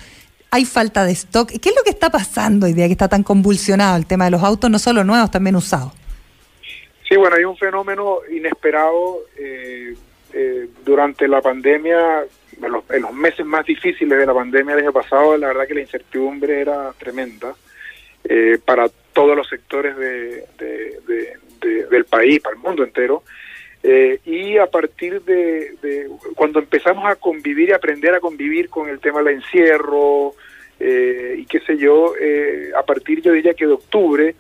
hay falta de stock. ¿Qué es lo que está pasando hoy día que está tan convulsionado el tema de los autos, no solo nuevos, también usados? Sí, bueno, hay un fenómeno inesperado eh, eh, durante la pandemia en los, meses más difíciles de la pandemia del año pasado, la verdad que la incertidumbre era tremenda eh, para todos los sectores de, del país, para el mundo entero. Eh, y a partir de, cuando empezamos a convivir y aprender a convivir con el tema del encierro eh, y qué sé yo, a partir yo diría que de octubre,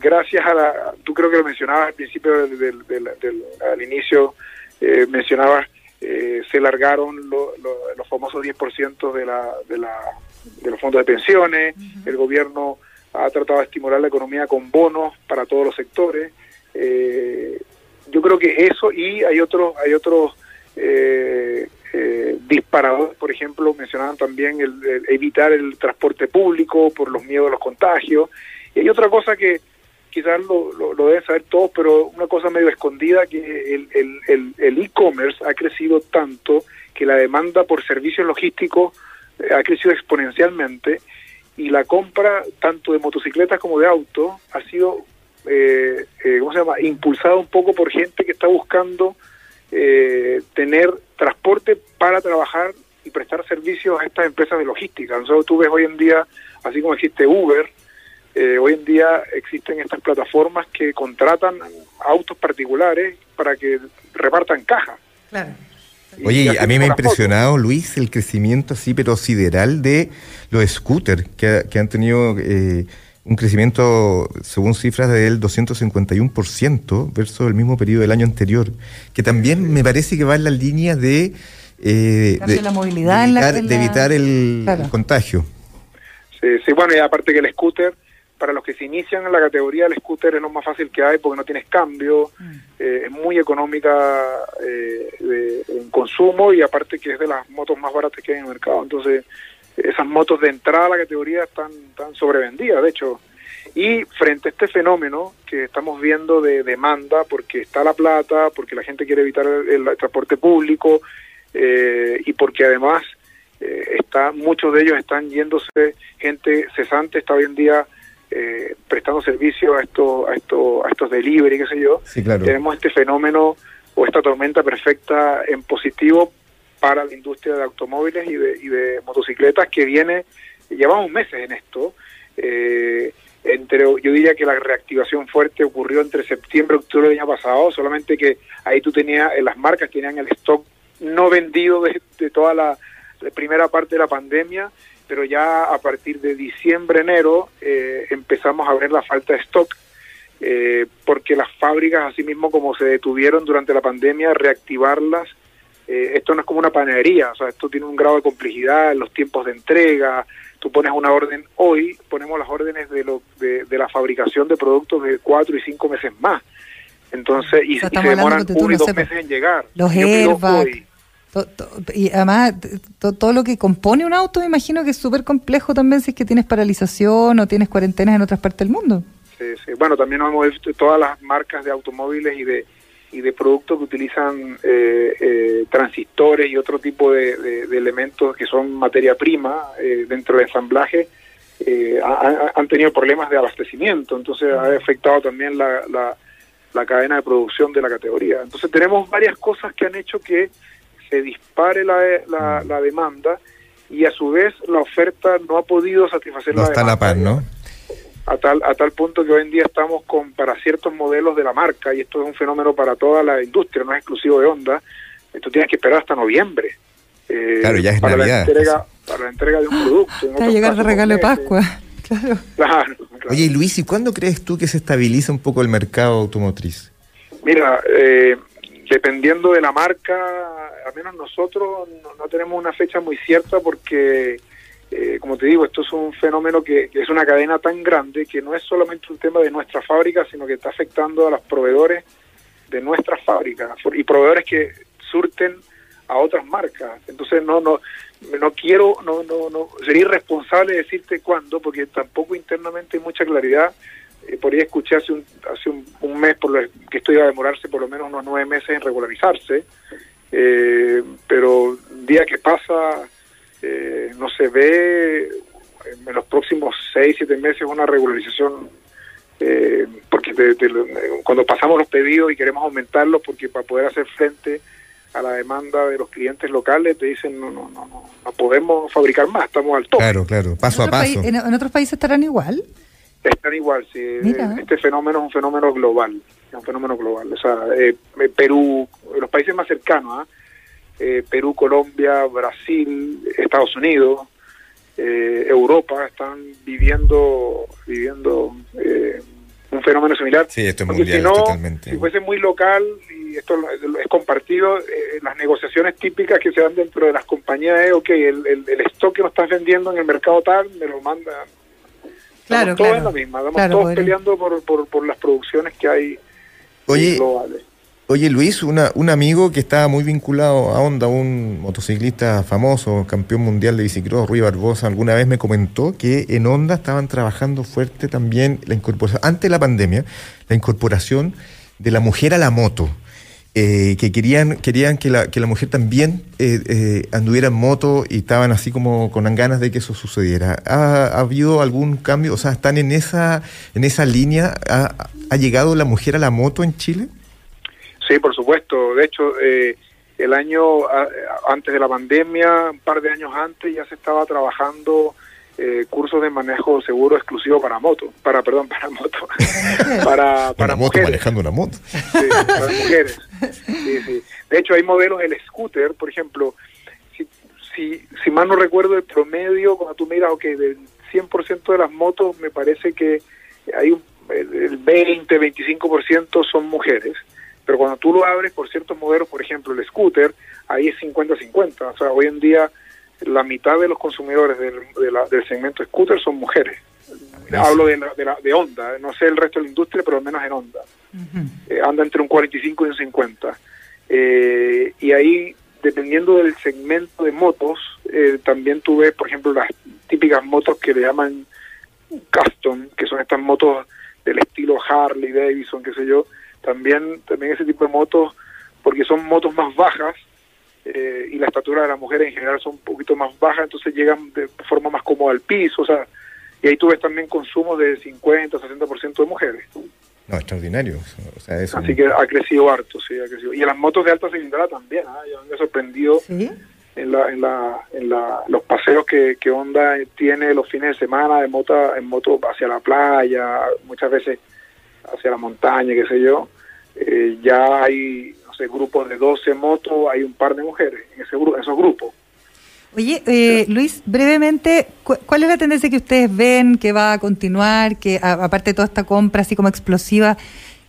gracias a la, tú creo que lo mencionabas al principio del, del, al inicio, mencionabas eh, se largaron los famosos 10% de, la, de, la, de los fondos de pensiones, el gobierno ha tratado de estimular la economía con bonos para todos los sectores. Eh, yo creo que eso y hay otros hay otros eh, disparadores, por ejemplo, mencionaban también el, evitar el transporte público por los miedos a los contagios. Y hay otra cosa que, quizás lo, lo, deben saber todos, pero una cosa medio escondida, que el e-commerce ha crecido tanto que la demanda por servicios logísticos eh, ha crecido exponencialmente y la compra tanto de motocicletas como de autos ha sido, eh, eh, ¿cómo se llama?, impulsada un poco por gente que está buscando eh, tener transporte para trabajar y prestar servicios a estas empresas de logística. Nosotros tú ves hoy en día, así como existe Uber, eh, hoy en día existen estas plataformas que contratan autos particulares para que repartan cajas. Claro. Oye, a mí me ha impresionado, Luis, el crecimiento así, pero sideral de los scooters, que, han tenido eh, un crecimiento, según cifras, del 251% versus el mismo periodo del año anterior, que también me parece que va en la línea de... Eh, de, la movilidad de evitar, el, contagio. Sí, sí, bueno, y aparte que el scooter para los que se inician en la categoría del scooter es lo más fácil que hay porque no tienes cambio, mm. eh, es muy económica eh, en consumo y aparte que es de las motos más baratas que hay en el mercado. Entonces, esas motos de entrada a la categoría están, están sobrevendidas, de hecho. Y frente a este fenómeno que estamos viendo de demanda, porque está la plata, porque la gente quiere evitar el, transporte público eh, y porque además está muchos de ellos están yéndose, gente cesante está hoy en día eh, prestando servicio a estos a esto, a estos delivery, qué sé yo, tenemos este fenómeno o esta tormenta perfecta en positivo para la industria de automóviles y de, y de motocicletas que viene, llevamos meses en esto. Eh, entre, yo diría que la reactivación fuerte ocurrió entre septiembre y octubre del año pasado, solamente que ahí tú tenías, las marcas tenían el stock no vendido de, de toda la primera parte de la pandemia pero ya a partir de diciembre, enero, eh, empezamos a ver la falta de stock, eh, porque las fábricas, así mismo como se detuvieron durante la pandemia, reactivarlas, eh, esto no es como una panadería, o sea, esto tiene un grado de complejidad, los tiempos de entrega, tú pones una orden hoy, ponemos las órdenes de, lo, de, la fabricación de productos de cuatro y cinco meses más. Entonces, y, se demoran uno y dos meses en llegar. Los y además, todo lo que compone un auto, me imagino que es súper complejo también si es que tienes paralización o tienes cuarentenas en otras partes del mundo. Sí, sí. Bueno, también hemos visto todas las marcas de automóviles y de y de productos que utilizan eh, eh, transistores y otro tipo de, elementos que son materia prima eh, dentro del ensamblaje, han tenido problemas de abastecimiento, entonces ha afectado también la, la, la cadena de producción de la categoría. Entonces tenemos varias cosas que han hecho que se dispare la, la, mm. la, demanda y a su vez la oferta no ha podido satisfacer no la está demanda. la ¿no? A tal, a tal punto que hoy en día estamos con para ciertos modelos de la marca, y esto es un fenómeno para toda la industria, no es exclusivo de Honda, esto tienes que esperar hasta noviembre. Eh, claro, ya es para La entrega, para la entrega de un producto. Para llegar de regalo de Pascua. *laughs* Claro. Claro, Oye, Luis, ¿y cuándo crees tú que se estabiliza un poco el mercado automotriz? Mira, eh, dependiendo de la marca, al menos nosotros no, tenemos una fecha muy cierta porque, eh, como te digo, esto es un fenómeno que, es una cadena tan grande que no es solamente un tema de nuestra fábrica, sino que está afectando a los proveedores de nuestras fábricas y proveedores que surten a otras marcas. Entonces no no no quiero no no no sería irresponsable decirte cuándo porque tampoco internamente hay mucha claridad eh, por ahí escuché hace un, hace un, mes por lo que esto iba a demorarse por lo menos unos nueve meses en regularizarse, eh, pero día que pasa eh, no se ve en los próximos seis, siete meses una regularización, eh, porque cuando pasamos los pedidos y queremos aumentarlos, porque para poder hacer frente a la demanda de los clientes locales te dicen no no no no, podemos fabricar más estamos al tope claro claro paso a paso. ¿En otros países estarán igual están igual, sí. Este fenómeno es un fenómeno global, es un fenómeno global. O sea, eh, eh, Perú, los países más cercanos, ¿ah? eh, Perú, Colombia, Brasil, Estados Unidos, Europa, están viviendo viviendo un fenómeno similar. Sí, esto es mundial, si no, totalmente. Si fuese muy local y esto es compartido, las negociaciones típicas que se dan dentro de las compañías es, ok, el, el, el stock que nos estás vendiendo en el mercado tal, me lo manda Claro, todos en la misma, estamos todos peleando por, por, por, las producciones que hay oye, globales. Oye Luis, una, un amigo que estaba muy vinculado a Honda, un motociclista famoso, campeón mundial de bicicross, Rui Barbosa, alguna vez me comentó que en Honda estaban trabajando fuerte también la incorporación, antes de la pandemia, la incorporación de la mujer a la moto. Eh, que querían, querían que, la, que la mujer también eh, eh, anduviera en moto y estaban así como con ganas de que eso sucediera. ¿Ha, habido algún cambio? O sea, ¿están en esa, en esa línea? ¿Ha, ¿Ha, llegado la mujer a la moto en Chile? Sí, por supuesto. De hecho, el año antes de la pandemia, un par de años antes, ya se estaba trabajando eh, cursos de manejo seguro exclusivo para moto, para, perdón, para moto, *laughs* para, para moto manejando una moto. Sí, para mujeres. Sí, sí. De hecho, hay modelos, el scooter, por ejemplo, si, si, si mal no recuerdo el promedio, cuando tú miras, ok, del 100% de las motos, me parece que hay un, el 20, 25% son mujeres, pero cuando tú lo abres por ciertos modelos, por ejemplo, el scooter, ahí es 50-50. O sea, hoy en día la mitad de los consumidores del, del segmento scooter son mujeres. Hablo de, de, la, de Honda, no sé el resto de la industria, pero al menos en Honda. Eh, anda entre un 45 y un 50. Eh, y ahí, dependiendo del segmento de motos, eh, también tuve, por ejemplo, las típicas motos que le llaman custom, que son estas motos del estilo Harley, Davidson, qué sé yo. También, también ese tipo de motos, porque son motos más bajas, eh, y la estatura de las mujeres en general son un poquito más bajas, entonces llegan de forma más cómoda al piso, o sea, y ahí tú ves también consumo de 50, 60% de mujeres. No, extraordinario. O sea, eso Así que ha crecido harto, sí, ha crecido. Y en las motos de alta cilindrada también, yo me he sorprendido en, la, en, la, en la, los paseos que, que Honda tiene los fines de semana de moto, en moto hacia la playa, muchas veces hacia la montaña, qué sé yo. Eh, ya hay grupos de 12 motos, hay un par de mujeres en, ese grupo, esos grupos. Oye, eh, Luis, brevemente, ¿cuál es la tendencia que ustedes ven que va a continuar, que aparte de toda esta compra así como explosiva,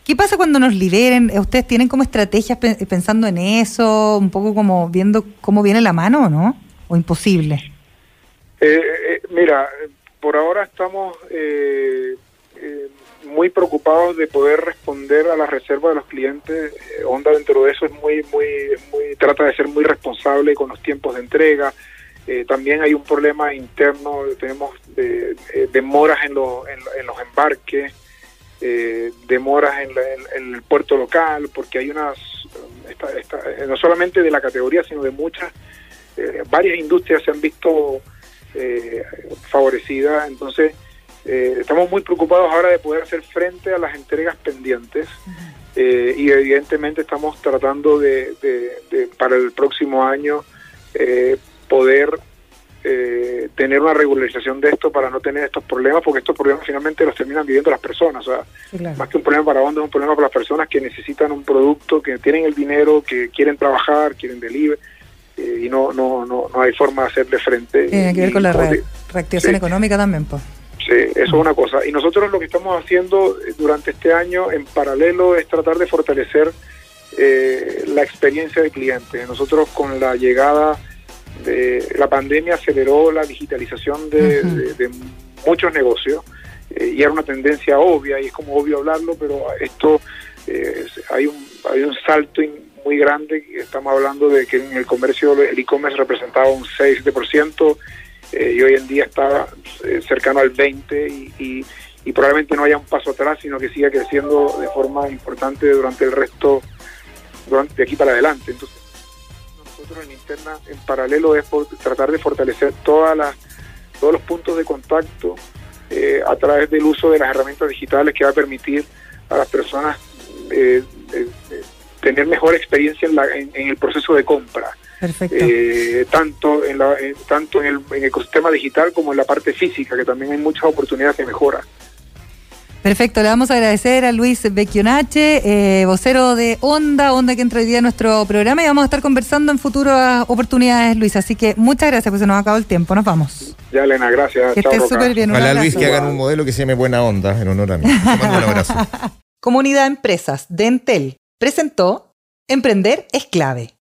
¿qué pasa cuando nos liberen? ¿Ustedes tienen como estrategias pensando en eso, un poco como viendo cómo viene la mano o no? ¿O imposible? Eh, eh, mira, por ahora estamos eh, muy preocupados de poder responder a las reservas de los clientes. Eh, Honda dentro de eso es muy, muy, muy, trata de ser muy responsable con los tiempos de entrega. Eh, también hay un problema interno, tenemos eh, demoras en, en, los embarques, demoras en, el puerto local, porque hay unas, no solamente de la categoría, sino de muchas, varias industrias se han visto favorecidas, entonces eh, estamos muy preocupados ahora de poder hacer frente a las entregas pendientes eh, y evidentemente estamos tratando de, para el próximo año eh, poder tener una regularización de esto para no tener estos problemas, porque estos problemas finalmente los terminan viviendo las personas. O sea, más que un problema para Honda, es un problema para las personas que necesitan un producto, que tienen el dinero, que quieren trabajar, quieren deliver y no, no, no, no hay forma de hacerle frente. Tiene que ver con la reactivación económica también, pues. Sí, eso es una cosa. Y nosotros lo que estamos haciendo eh, durante este año en paralelo es tratar de fortalecer eh, la experiencia del cliente. Nosotros con la llegada de la pandemia aceleró la digitalización de, muchos negocios eh, y era una tendencia obvia y es como obvio hablarlo, pero esto hay, un, hay un salto muy grande. Estamos hablando de que en el comercio el e-commerce representaba un 6-7%. Eh, y hoy en día está eh, cercano al 20 y, y, probablemente no haya un paso atrás, sino que siga creciendo de forma importante durante el resto, durante, de aquí para adelante. Entonces, nosotros en Interna, en paralelo, es por tratar de fortalecer todas las, todos los puntos de contacto eh, a través del uso de las herramientas digitales que va a permitir a las personas tener mejor experiencia en, la, en el proceso de compra. Perfecto. Eh, tanto en la, tanto en el, ecosistema digital como en la parte física, que también hay muchas oportunidades de mejora. Perfecto, le vamos a agradecer a Luis Becchionache, eh, vocero de Onda, Onda que entra hoy día a nuestro programa y vamos a estar conversando en futuras oportunidades, Luis. Así que muchas gracias, pues se nos ha acabado el tiempo, nos vamos. Ya, Elena, gracias. Que esté súper bien. Ojalá Luis que hagan un modelo que se llame Buena Onda, en honor a mí. un abrazo. *laughs* Comunidad Empresas de Entel presentó Emprender es clave.